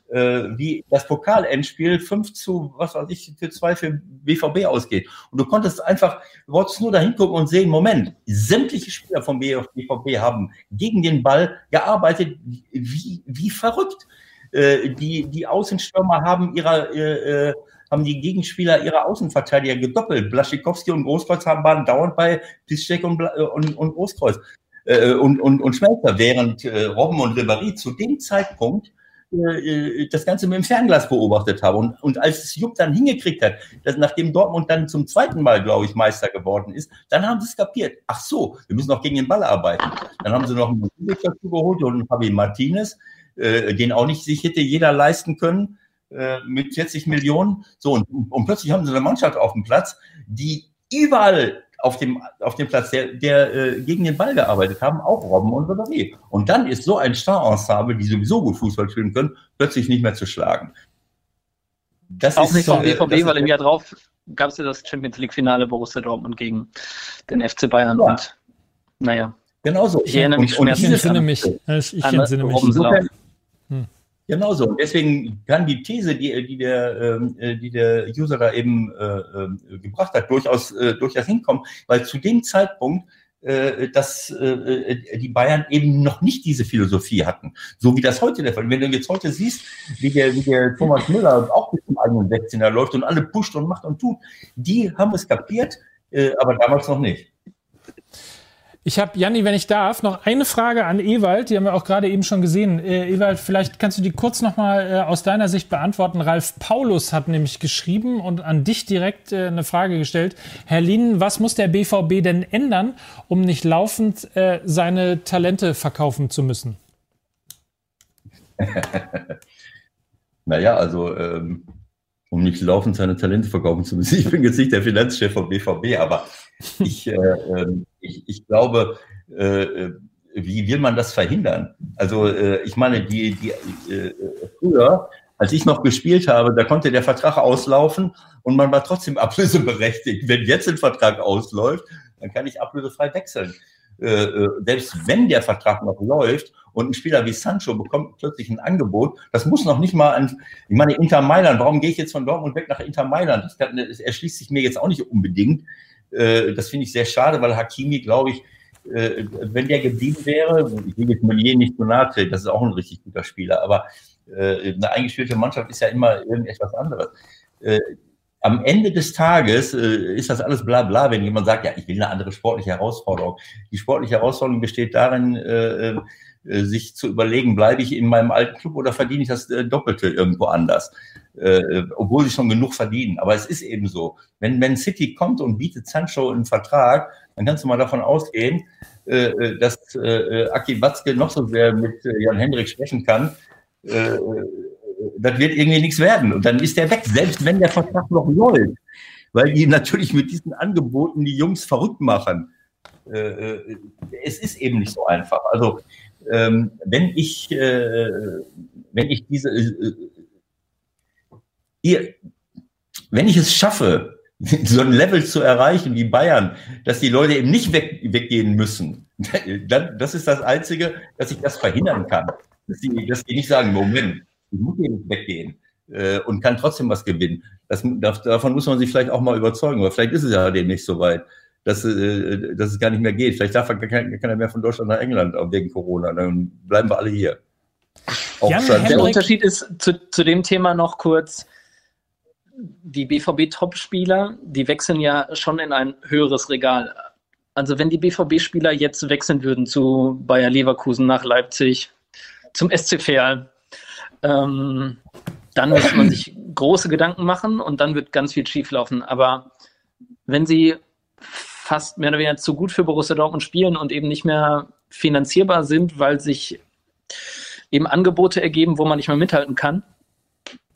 [SPEAKER 3] äh, wie das Pokalendspiel 5 zu, was weiß ich, für zwei für BVB ausgeht. Und du konntest einfach, du wolltest nur da hingucken und sehen, Moment, sämtliche Spieler vom BVB haben gegen den Ball gearbeitet, wie, wie verrückt. Äh, die, die Außenstürmer haben ihrer, äh, äh haben die Gegenspieler ihre Außenverteidiger gedoppelt. Blaschikowski und Großkreuz haben waren dauernd bei Piszczek und, äh, und, und Großkreuz äh, und, und, und Schmelzer, während äh, Robben und Ribéry zu dem Zeitpunkt äh, das Ganze mit dem Fernglas beobachtet habe. Und, und als es Jupp dann hingekriegt hat, dass nachdem Dortmund dann zum zweiten Mal, glaube ich, Meister geworden ist, dann haben sie es kapiert. Ach so, wir müssen auch gegen den Ball arbeiten. Dann haben sie noch einen dazu geholt und Javi Martinez, äh, den auch nicht sich hätte jeder leisten können äh, mit 40 Millionen. So, und, und plötzlich haben sie eine Mannschaft auf dem Platz, die überall auf dem, auf dem Platz, der, der äh, gegen den Ball gearbeitet haben, auch Robben und Ribéry. Und dann ist so ein Star-Ensemble, die sowieso gut Fußball spielen können, plötzlich nicht mehr zu schlagen.
[SPEAKER 2] Das auch ist nicht vom BVB, äh, weil im Jahr drauf gab es ja das Champions League-Finale Borussia Dortmund gegen den FC Bayern. Ja. Und naja.
[SPEAKER 3] Genau so.
[SPEAKER 1] Ich erinnere mich, und, und ich entsinne mich. Ich entsinne mich. Insofern,
[SPEAKER 3] hm. Genau so. Deswegen kann die These, die, die, der, ähm, äh, die der User da eben äh, äh, gebracht hat, durchaus, äh, durchaus hinkommen, weil zu dem Zeitpunkt äh, dass äh, die Bayern eben noch nicht diese Philosophie hatten, so wie das heute der Fall. Wenn du jetzt heute siehst, wie der, wie der Thomas Müller auch bis zum eigenen 16er läuft und alle pusht und macht und tut, die haben es kapiert, äh, aber damals noch nicht.
[SPEAKER 1] Ich habe, Janni, wenn ich darf, noch eine Frage an Ewald. Die haben wir auch gerade eben schon gesehen. Äh, Ewald, vielleicht kannst du die kurz nochmal äh, aus deiner Sicht beantworten. Ralf Paulus hat nämlich geschrieben und an dich direkt äh, eine Frage gestellt. Herr Lien, was muss der BVB denn ändern, um nicht laufend äh, seine Talente verkaufen zu müssen? <laughs>
[SPEAKER 3] naja, also ähm, um nicht laufend seine Talente verkaufen zu müssen. Ich bin jetzt nicht der Finanzchef vom BVB, aber ich, äh, ähm, ich, ich glaube, äh, wie will man das verhindern? Also äh, ich meine, die, die äh, früher, als ich noch gespielt habe, da konnte der Vertrag auslaufen und man war trotzdem <laughs> ablöseberechtigt. Wenn jetzt ein Vertrag ausläuft, dann kann ich ablösefrei wechseln. Äh, äh, selbst wenn der Vertrag noch läuft und ein Spieler wie Sancho bekommt plötzlich ein Angebot, das muss noch nicht mal an, ich meine, Inter Mailand, warum gehe ich jetzt von Dortmund weg nach Inter Mailand? Das, das erschließt sich mir jetzt auch nicht unbedingt. Äh, das finde ich sehr schade, weil Hakimi, glaube ich, äh, wenn der geblieben wäre, ich will jetzt Meunier nicht zu nahe das ist auch ein richtig guter Spieler, aber äh, eine eingespielte Mannschaft ist ja immer irgendetwas anderes. Am Ende des Tages ist das alles bla bla, wenn jemand sagt, ja, ich will eine andere sportliche Herausforderung. Die sportliche Herausforderung besteht darin, sich zu überlegen, bleibe ich in meinem alten Club oder verdiene ich das äh, Doppelte irgendwo anders, äh, obwohl sie schon genug verdienen. Aber es ist eben so. Wenn, wenn City kommt und bietet Sancho einen Vertrag, dann kannst du mal davon ausgehen, äh, äh dass äh, Aki Watzke noch so sehr mit äh, Jan Hendrik sprechen kann. Äh, das wird irgendwie nichts werden. Und dann ist der weg, selbst wenn der Vertrag noch läuft. Weil die natürlich mit diesen Angeboten die Jungs verrückt machen. Äh, äh, es ist eben nicht so einfach. Also, ähm, wenn ich, äh, wenn ich diese, wenn ich es schaffe, <laughs> so ein Level zu erreichen wie Bayern, dass die Leute eben nicht weg, weggehen müssen, <laughs> dann, das ist das Einzige, dass ich das verhindern kann. Dass die, dass die nicht sagen, Moment, ich muss hier nicht weggehen äh, und kann trotzdem was gewinnen. Das, davon muss man sich vielleicht auch mal überzeugen, aber vielleicht ist es ja demnächst so weit, dass, äh, dass es gar nicht mehr geht. Vielleicht darf er keiner kein mehr von Deutschland nach England wegen Corona. Dann bleiben wir alle hier.
[SPEAKER 2] der Unterschied ist zu, zu dem Thema noch kurz, die BVB-Topspieler, die wechseln ja schon in ein höheres Regal. Also wenn die BVB-Spieler jetzt wechseln würden zu Bayer Leverkusen nach Leipzig, zum SC Verl, ähm, dann muss man sich große Gedanken machen und dann wird ganz viel schieflaufen. Aber wenn sie fast mehr oder weniger zu gut für Borussia Dortmund spielen und eben nicht mehr finanzierbar sind, weil sich eben Angebote ergeben, wo man nicht mehr mithalten kann,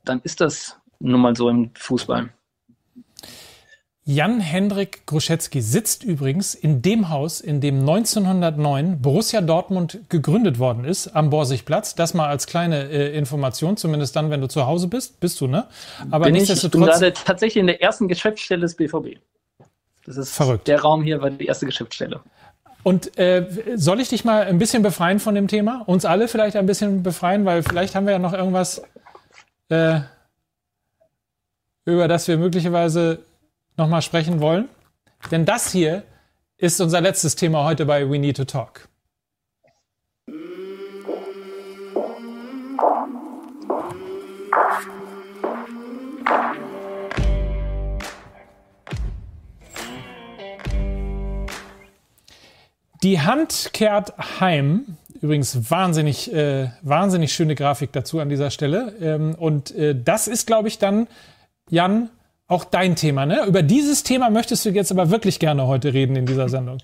[SPEAKER 2] dann ist das nun mal so im Fußball.
[SPEAKER 1] Jan-Hendrik Gruschetzky sitzt übrigens in dem Haus, in dem 1909 Borussia Dortmund gegründet worden ist, am Borsigplatz. Das mal als kleine äh, Information, zumindest dann, wenn du zu Hause bist. Bist du, ne?
[SPEAKER 2] Aber bin nichtsdestotrotz. Ich bin gerade tatsächlich in der ersten Geschäftsstelle des BVB. Das ist Verrückt. Der Raum hier war die erste Geschäftsstelle.
[SPEAKER 1] Und äh, soll ich dich mal ein bisschen befreien von dem Thema? Uns alle vielleicht ein bisschen befreien, weil vielleicht haben wir ja noch irgendwas, äh, über das wir möglicherweise nochmal sprechen wollen. Denn das hier ist unser letztes Thema heute bei We Need to Talk. Die Hand kehrt heim. Übrigens wahnsinnig, äh, wahnsinnig schöne Grafik dazu an dieser Stelle. Ähm, und äh, das ist, glaube ich, dann, Jan, auch dein Thema. Ne? Über dieses Thema möchtest du jetzt aber wirklich gerne heute reden in dieser Sendung.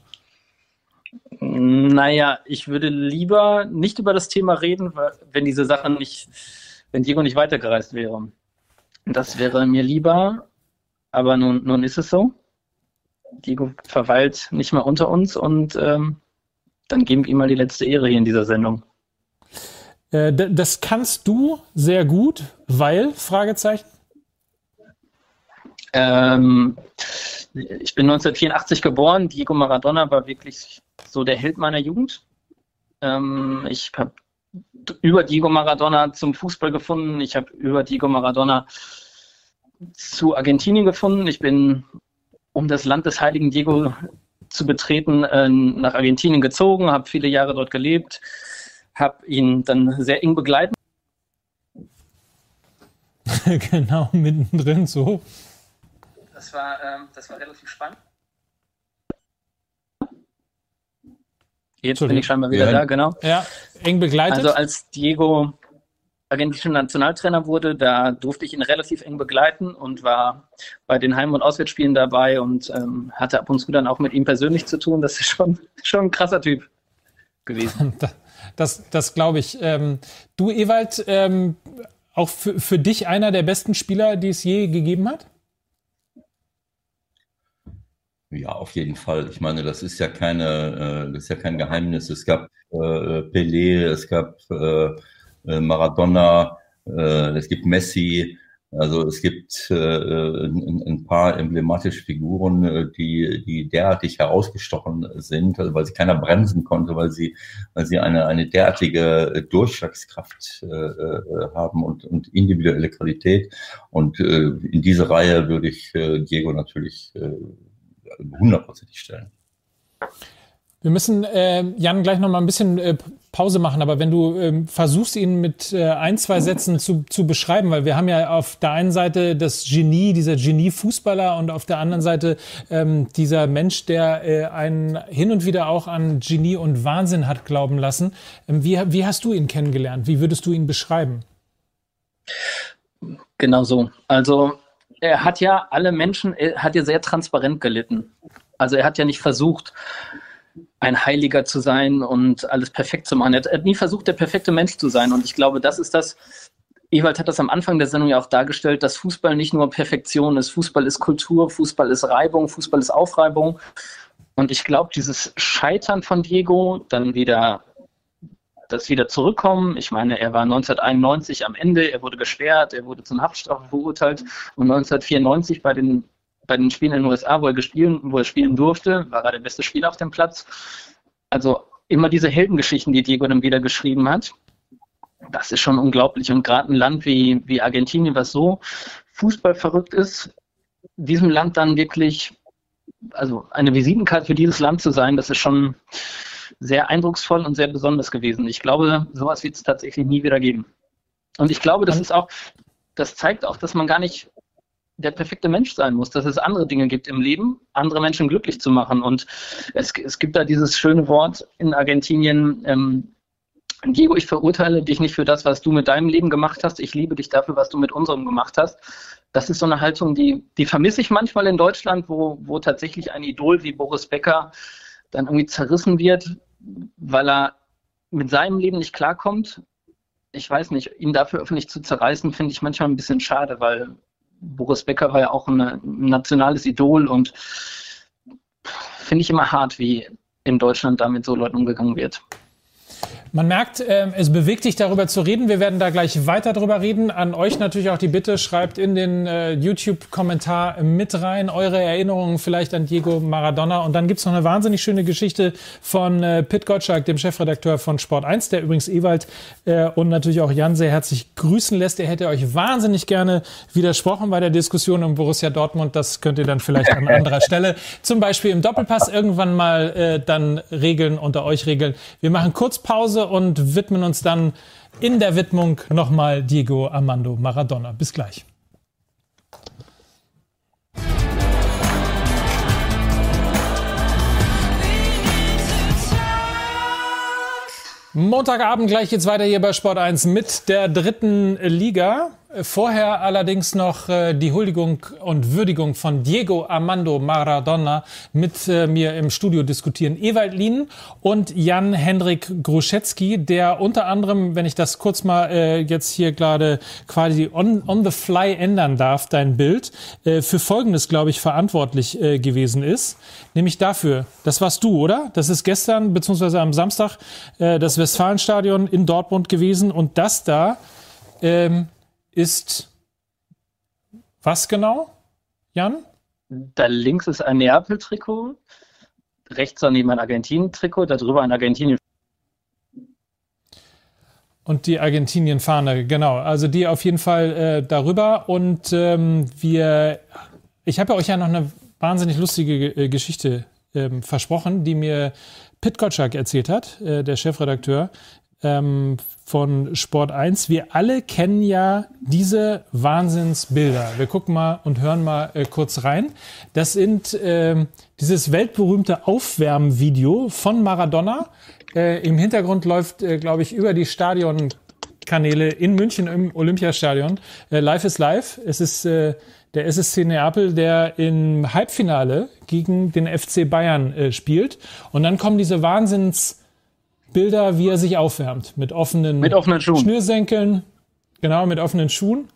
[SPEAKER 2] Naja, ich würde lieber nicht über das Thema reden, wenn diese Sache nicht, wenn Diego nicht weitergereist wäre. Das wäre mir lieber, aber nun, nun ist es so. Diego verweilt nicht mehr unter uns und ähm, dann geben wir ihm mal die letzte Ehre hier in dieser Sendung.
[SPEAKER 1] Äh, das kannst du sehr gut, weil, Fragezeichen?
[SPEAKER 2] Ähm, ich bin 1984 geboren. Diego Maradona war wirklich so der Held meiner Jugend. Ähm, ich habe über Diego Maradona zum Fußball gefunden. Ich habe über Diego Maradona zu Argentinien gefunden. Ich bin um das Land des heiligen Diego zu betreten, äh, nach Argentinien gezogen, habe viele Jahre dort gelebt, habe ihn dann sehr eng begleitet. <laughs>
[SPEAKER 1] genau, mittendrin so.
[SPEAKER 2] Das war, ähm, das war relativ spannend. Jetzt bin ich scheinbar wieder ja. da, genau.
[SPEAKER 1] Ja, eng begleitet.
[SPEAKER 2] Also als Diego argentinischer Nationaltrainer wurde, da durfte ich ihn relativ eng begleiten und war bei den Heim- und Auswärtsspielen dabei und ähm, hatte ab und zu dann auch mit ihm persönlich zu tun. Das ist schon, <laughs> schon ein krasser Typ gewesen. <laughs>
[SPEAKER 1] Das, das glaube ich. Ähm, du, Ewald, ähm, auch für, für dich einer der besten Spieler, die es je gegeben hat?
[SPEAKER 3] Ja, auf jeden Fall. Ich meine, das ist ja keine, äh, das ist ja kein Geheimnis. Es gab äh, Pelé, es gab äh, äh, Maradona, äh, es gibt Messi, also es gibt äh, ein, paar emblematische Figuren, die, die derartig herausgestochen sind, also weil sie keiner bremsen konnte, weil sie, weil sie eine, eine derartige Durchschlagskraft haben und, und individuelle Qualität. Und in diese Reihe würde ich Diego natürlich hundertprozentig stellen.
[SPEAKER 1] Wir müssen äh, Jan gleich noch mal ein bisschen äh, Pause machen, aber wenn du ähm, versuchst, ihn mit äh, ein, zwei Sätzen zu, zu beschreiben, weil wir haben ja auf der einen Seite das Genie, dieser Genie-Fußballer und auf der anderen Seite ähm, dieser Mensch, der äh, einen hin und wieder auch an Genie und Wahnsinn hat glauben lassen. Ähm, wie, wie hast du ihn kennengelernt? Wie würdest du ihn beschreiben?
[SPEAKER 2] Genau so. Also er hat ja alle Menschen, er hat ja sehr transparent gelitten. Also er hat ja nicht versucht, ein Heiliger zu sein und alles perfekt zu machen. Er hat nie versucht, der perfekte Mensch zu sein. Und ich glaube, das ist das, Ewald hat das am Anfang der Sendung ja auch dargestellt, dass Fußball nicht nur Perfektion ist. Fußball ist Kultur, Fußball ist Reibung, Fußball ist Aufreibung. Und ich glaube, dieses Scheitern von Diego, dann wieder das wieder zurückkommen. Ich meine, er war 1991 am Ende, er wurde gesperrt, er wurde zum Haftstrafe verurteilt und 1994 bei den bei den Spielen in den USA, wo er, gespielt, wo er spielen durfte, war er der beste Spieler auf dem Platz. Also immer diese Heldengeschichten, die Diego dann wieder geschrieben hat. Das ist schon unglaublich. Und gerade ein Land wie, wie Argentinien, was so fußballverrückt ist, diesem Land dann wirklich, also eine Visitenkarte für dieses Land zu sein, das ist schon sehr eindrucksvoll und sehr besonders gewesen. Ich glaube, sowas wird es tatsächlich nie wieder geben. Und ich glaube, das ist auch, das zeigt auch, dass man gar nicht der perfekte Mensch sein muss, dass es andere Dinge gibt im Leben, andere Menschen glücklich zu machen. Und es, es gibt da dieses schöne Wort in Argentinien, ähm, Diego, ich verurteile dich nicht für das, was du mit deinem Leben gemacht hast. Ich liebe dich dafür, was du mit unserem gemacht hast. Das ist so eine Haltung, die, die vermisse ich manchmal in Deutschland, wo, wo tatsächlich ein Idol wie Boris Becker dann irgendwie zerrissen wird, weil er mit seinem Leben nicht klarkommt. Ich weiß nicht, ihn dafür öffentlich zu zerreißen, finde ich manchmal ein bisschen schade, weil Boris Becker war ja auch ein nationales Idol und finde ich immer hart, wie in Deutschland damit so Leuten umgegangen wird.
[SPEAKER 1] Man merkt, äh, es bewegt dich darüber zu reden. Wir werden da gleich weiter drüber reden. An euch natürlich auch die Bitte, schreibt in den äh, YouTube-Kommentar mit rein eure Erinnerungen vielleicht an Diego Maradona. Und dann gibt's noch eine wahnsinnig schöne Geschichte von äh, Pit Gottschalk, dem Chefredakteur von Sport 1, der übrigens Ewald äh, und natürlich auch Jan sehr herzlich grüßen lässt. Er hätte euch wahnsinnig gerne widersprochen bei der Diskussion um Borussia Dortmund. Das könnt ihr dann vielleicht an anderer <laughs> Stelle, zum Beispiel im Doppelpass, irgendwann mal äh, dann regeln, unter euch regeln. Wir machen kurz Pause und widmen uns dann in der Widmung nochmal Diego Armando Maradona. Bis gleich. Montagabend gleich geht's weiter hier bei Sport 1 mit der dritten Liga. Vorher allerdings noch äh, die Huldigung und Würdigung von Diego Armando Maradona mit äh, mir im Studio diskutieren. Ewald Lien und Jan-Hendrik Gruszecki, der unter anderem, wenn ich das kurz mal äh, jetzt hier gerade quasi on, on the fly ändern darf, dein Bild, äh, für Folgendes, glaube ich, verantwortlich äh, gewesen ist. Nämlich dafür, das warst du, oder? Das ist gestern, beziehungsweise am Samstag, äh, das Westfalenstadion in Dortmund gewesen und das da ähm, ist was genau, Jan?
[SPEAKER 2] Da links ist ein Neapel-Trikot, rechts daneben ein Argentinien-Trikot, darüber ein Argentinien.
[SPEAKER 1] Und die Argentinien-Fahne, genau. Also die auf jeden Fall äh, darüber. Und ähm, wir, ich habe euch ja noch eine wahnsinnig lustige äh, Geschichte ähm, versprochen, die mir Pit Gottschalk erzählt hat, äh, der Chefredakteur, ähm, von Sport 1. Wir alle kennen ja diese Wahnsinnsbilder. Wir gucken mal und hören mal äh, kurz rein. Das sind äh, dieses weltberühmte Aufwärmvideo von Maradona. Äh, Im Hintergrund läuft, äh, glaube ich, über die Stadionkanäle in München im Olympiastadion. Äh, live is live. Es ist äh, der SSC Neapel, der im Halbfinale gegen den FC Bayern spielt. Und dann kommen diese Wahnsinns Bilder, wie er sich aufwärmt. Mit offenen,
[SPEAKER 2] mit offenen Schuhen.
[SPEAKER 1] Schnürsenkeln. Genau, mit offenen Schuhen.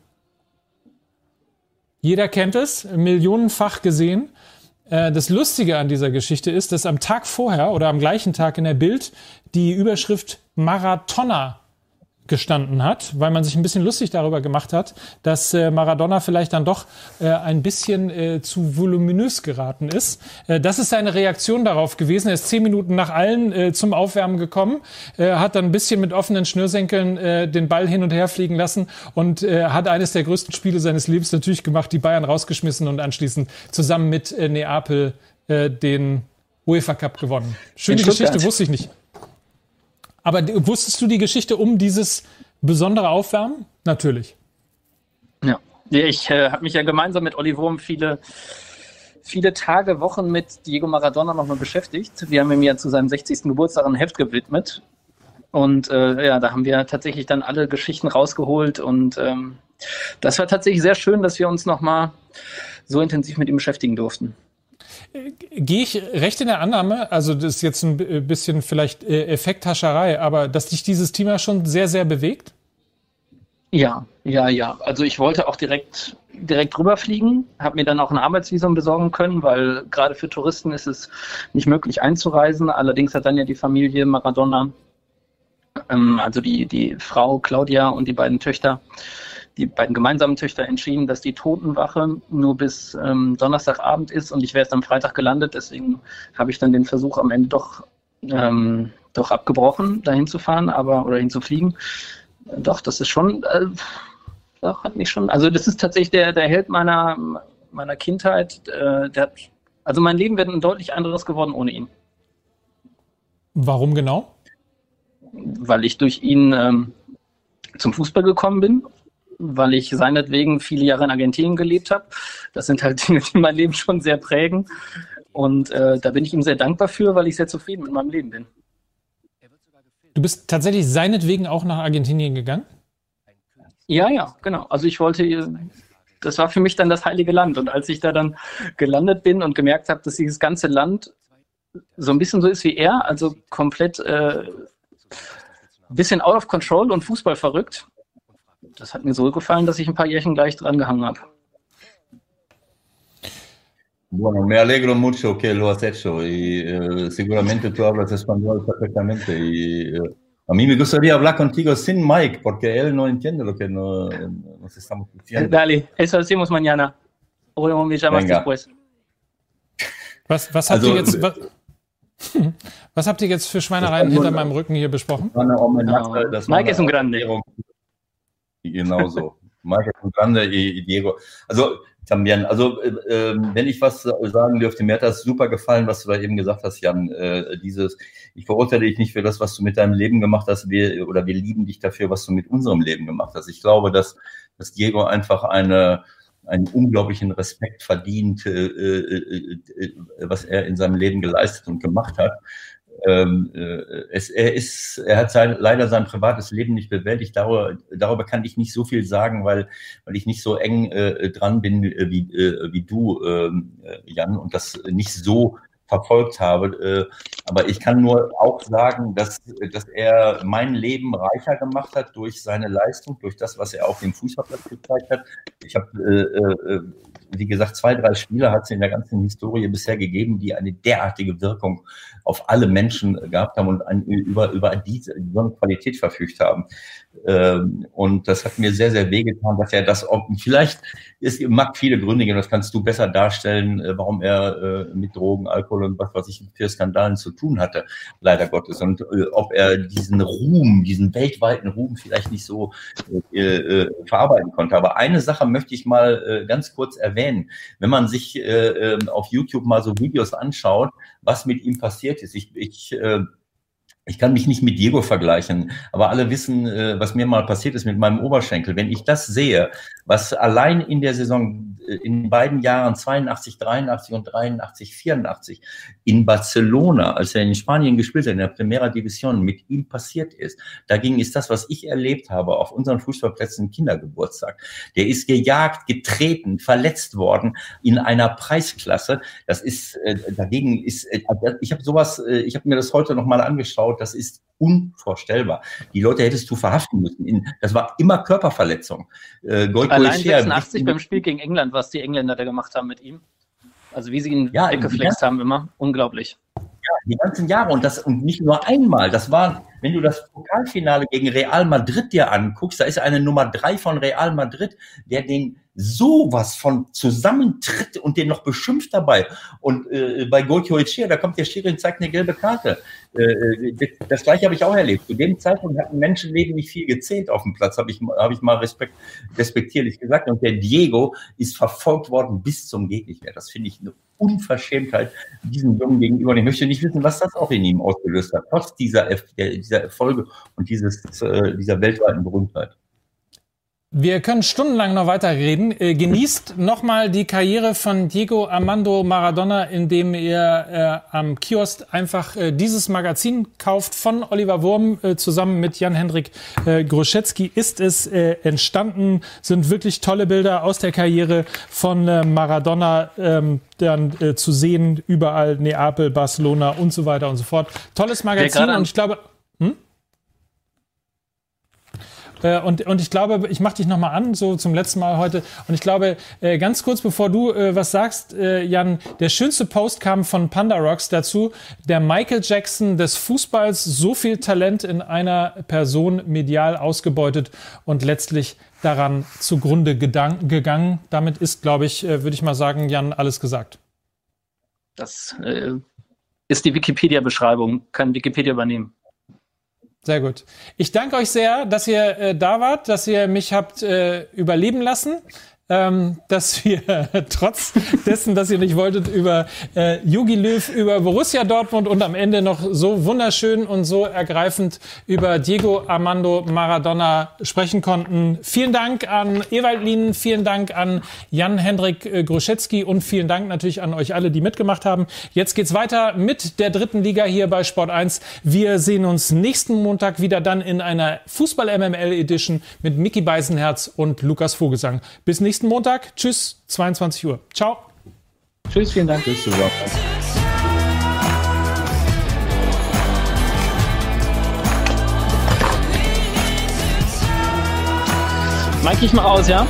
[SPEAKER 1] Jeder kennt es, millionenfach gesehen. Äh, das Lustige an dieser Geschichte ist, dass am Tag vorher oder am gleichen Tag in der Bild die Überschrift Marathoner gestanden hat, weil man sich ein bisschen lustig darüber gemacht hat, dass äh, Maradona vielleicht dann doch äh, ein bisschen äh, zu voluminös geraten ist. Äh, das ist seine Reaktion darauf gewesen. Er ist zehn Minuten nach allen äh, zum Aufwärmen gekommen, äh, hat dann ein bisschen mit offenen Schnürsenkeln den Ball hin und her fliegen lassen und hat eines der größten Spiele seines Lebens natürlich gemacht, die Bayern rausgeschmissen und anschließend zusammen mit Neapel den UEFA Cup gewonnen. Schöne Geschichte, wusste ich nicht. Aber wusstest du die Geschichte um dieses besondere Aufwärmen? Natürlich.
[SPEAKER 2] Ja, ich äh, habe mich ja gemeinsam mit Olli Wurm viele, viele Tage, Wochen mit Diego Maradona nochmal beschäftigt. Wir haben ihm ja zu seinem 60. Geburtstag ein Heft gewidmet. Und äh, ja, da haben wir tatsächlich dann alle Geschichten rausgeholt. Und ähm, das war tatsächlich sehr schön, dass wir uns nochmal so intensiv mit ihm beschäftigen durften.
[SPEAKER 1] Gehe ich recht in der Annahme, also das ist jetzt ein bisschen vielleicht äh, Effekthascherei, aber dass dich dieses Thema schon sehr, sehr bewegt?
[SPEAKER 2] Ja, ja, ja. Also ich wollte auch direkt, direkt rüberfliegen, habe mir dann auch ein Arbeitsvisum besorgen können, weil gerade für Touristen ist es nicht möglich einzureisen. Allerdings hat dann ja die Familie Maradona, ähm, also die, die Frau Claudia und die beiden Töchter, die beiden gemeinsamen Töchter entschieden, dass die Totenwache nur bis ähm, Donnerstagabend ist und ich wäre erst am Freitag gelandet. Deswegen habe ich dann den Versuch am Ende doch, ähm, doch abgebrochen, dahin zu fahren, aber oder hinzufliegen. Doch, das ist schon, äh, doch, hat mich schon, also das ist tatsächlich der, der Held meiner, meiner Kindheit. Äh, der hat, also mein Leben wäre ein deutlich anderes geworden ohne ihn.
[SPEAKER 1] Warum genau?
[SPEAKER 2] Weil ich durch ihn ähm, zum Fußball gekommen bin weil ich seinetwegen viele Jahre in Argentinien gelebt habe. Das sind halt <laughs> Dinge, die mein Leben schon sehr prägen. Und äh, da bin ich ihm sehr dankbar für, weil ich sehr zufrieden mit meinem Leben bin.
[SPEAKER 1] Du bist tatsächlich seinetwegen auch nach Argentinien gegangen?
[SPEAKER 2] Ja, ja, genau. Also ich wollte, das war für mich dann das heilige Land. Und als ich da dann gelandet bin und gemerkt habe, dass dieses ganze Land so ein bisschen so ist wie er, also komplett äh, bisschen out of control und Fußball verrückt, das hat mir so gefallen, dass ich ein paar Jährchen gleich dran gehangen habe.
[SPEAKER 3] Bueno, me alegro mucho que lo has hecho y eh, seguramente tú hablas español perfectamente y eh, A mí me gustaría hablar contigo sin Mike, porque él no entiende lo que no, nos estamos diciendo.
[SPEAKER 2] Dale, eso decimos mañana. O me llamas Venga. después.
[SPEAKER 1] Was, was habt also, ihr jetzt, was, <laughs> was, habt ihr jetzt für Schweinereien hinter meinem Rücken hier besprochen?
[SPEAKER 2] Oh, Mike ist ein Grande.
[SPEAKER 3] Genau so. Ein Grande, Diego. Also, Tambian, also äh, wenn ich was sagen dürfte, mir hat das super gefallen, was du da eben gesagt hast, Jan. Äh, dieses, ich verurteile dich nicht für das, was du mit deinem Leben gemacht hast, wir, oder wir lieben dich dafür, was du mit unserem Leben gemacht hast. Ich glaube, dass, dass Diego einfach eine, einen unglaublichen Respekt verdient, äh, äh, äh, was er in seinem Leben geleistet und gemacht hat. Ähm, äh, es, er ist, er hat sein, leider sein privates Leben nicht bewältigt. Darüber, darüber kann ich nicht so viel sagen, weil, weil ich nicht so eng äh, dran bin äh, wie, äh, wie du, ähm, äh, Jan, und das nicht so verfolgt habe. Äh, aber ich kann nur auch sagen, dass, dass er mein Leben reicher gemacht hat durch seine Leistung, durch das, was er auf dem Fußballplatz gezeigt hat. Ich habe, äh, äh, wie gesagt, zwei, drei Spieler hat es in der ganzen Historie bisher gegeben, die eine derartige Wirkung auf alle Menschen gehabt haben und ein, über, über diese Qualität verfügt haben. Ähm, und das hat mir sehr, sehr wehgetan, dass er das, vielleicht, es mag viele Gründe geben, das kannst du besser darstellen, äh, warum er äh, mit Drogen, Alkohol und was weiß ich für Skandalen zu tun hatte, leider Gottes. Und äh, ob er diesen Ruhm, diesen weltweiten Ruhm vielleicht nicht so verarbeiten konnte. Aber eine Sache möchte ich mal ganz kurz erwähnen. Wenn man sich äh, ähm, auf YouTube mal so Videos anschaut, was mit ihm passiert ist. Ich, ich ich kann mich nicht mit Diego vergleichen, aber alle wissen, äh, was mir mal passiert ist mit meinem Oberschenkel. Wenn ich das sehe, was allein in der Saison, äh, in beiden Jahren 82, 83 und 83, 84 in Barcelona, als er in Spanien gespielt hat, in der Primera Division, mit ihm passiert ist, dagegen ist das, was ich erlebt habe auf unseren Fußballplätzen Kindergeburtstag. Der ist gejagt, getreten, verletzt worden in einer Preisklasse. Das ist, äh, dagegen ist, ich habe sowas, ich habe mir das heute nochmal angeschaut, das ist unvorstellbar. Die Leute hättest du verhaften müssen. das war immer Körperverletzung.
[SPEAKER 2] Äh, Allein 86 beim Spiel gegen England, was die Engländer da gemacht haben mit ihm. Also wie sie ihn ja, weggeflext haben immer. Unglaublich.
[SPEAKER 3] Ja, die ganzen Jahre und das und nicht nur einmal. Das war, wenn du das Pokalfinale gegen Real Madrid dir anguckst, da ist eine Nummer drei von Real Madrid, der den sowas von zusammentritt und den noch beschimpft dabei. Und äh, bei Goikyo Echea, da kommt der Schiri und zeigt eine gelbe Karte. Äh, äh das gleiche habe ich auch erlebt. Zu dem Zeitpunkt hat ein Menschenleben nicht viel gezählt auf dem Platz, habe ich, hab ich mal respekt, respektierlich gesagt. Und der Diego ist verfolgt worden bis zum Gegenwehr. Das finde ich eine Unverschämtheit diesem Jungen gegenüber. Und ich möchte nicht wissen, was das auch in ihm ausgelöst hat, trotz dieser, dieser Erfolge und dieses, äh, dieser weltweiten Berühmtheit.
[SPEAKER 1] Wir können stundenlang noch weiterreden. Äh, genießt nochmal die Karriere von Diego Armando Maradona, indem ihr äh, am Kiosk einfach äh, dieses Magazin kauft von Oliver Wurm äh, zusammen mit Jan-Hendrik äh, Groschetzky. Ist es äh, entstanden, sind wirklich tolle Bilder aus der Karriere von äh, Maradona ähm, dann zu sehen, überall Neapel, Barcelona und so weiter und so fort. Tolles Magazin und ich glaube... Hm? Äh, und, und ich glaube, ich mache dich nochmal an, so zum letzten Mal heute. Und ich glaube, äh, ganz kurz bevor du äh, was sagst, äh, Jan, der schönste Post kam von Panda Rocks dazu. Der Michael Jackson des Fußballs, so viel Talent in einer Person medial ausgebeutet und letztlich daran zugrunde gegangen. Damit ist, glaube ich, äh, würde ich mal sagen, Jan, alles gesagt.
[SPEAKER 2] Das äh, ist die Wikipedia-Beschreibung. Kann Wikipedia übernehmen.
[SPEAKER 1] Sehr gut. Ich danke euch sehr, dass ihr äh, da wart, dass ihr mich habt äh, überleben lassen ähm, dass wir <laughs> trotz dessen, dass ihr nicht wolltet, über äh, Jogi Löw, über Borussia Dortmund und am Ende noch so wunderschön und so ergreifend über Diego Armando Maradona sprechen konnten. Vielen Dank an Ewald Lienen, vielen Dank an Jan-Hendrik äh, Gruschetzky und vielen Dank natürlich an euch alle, die mitgemacht haben. Jetzt geht's weiter mit der dritten Liga hier bei Sport 1. Wir sehen uns nächsten Montag wieder dann in einer Fußball-MML-Edition mit Mickey Beisenherz und Lukas Vogelsang. Bis nächsten nächsten Montag. Tschüss, 22 Uhr. Ciao.
[SPEAKER 2] Tschüss, vielen Dank. Tschüss zusammen. Mike, ich mach aus, ja?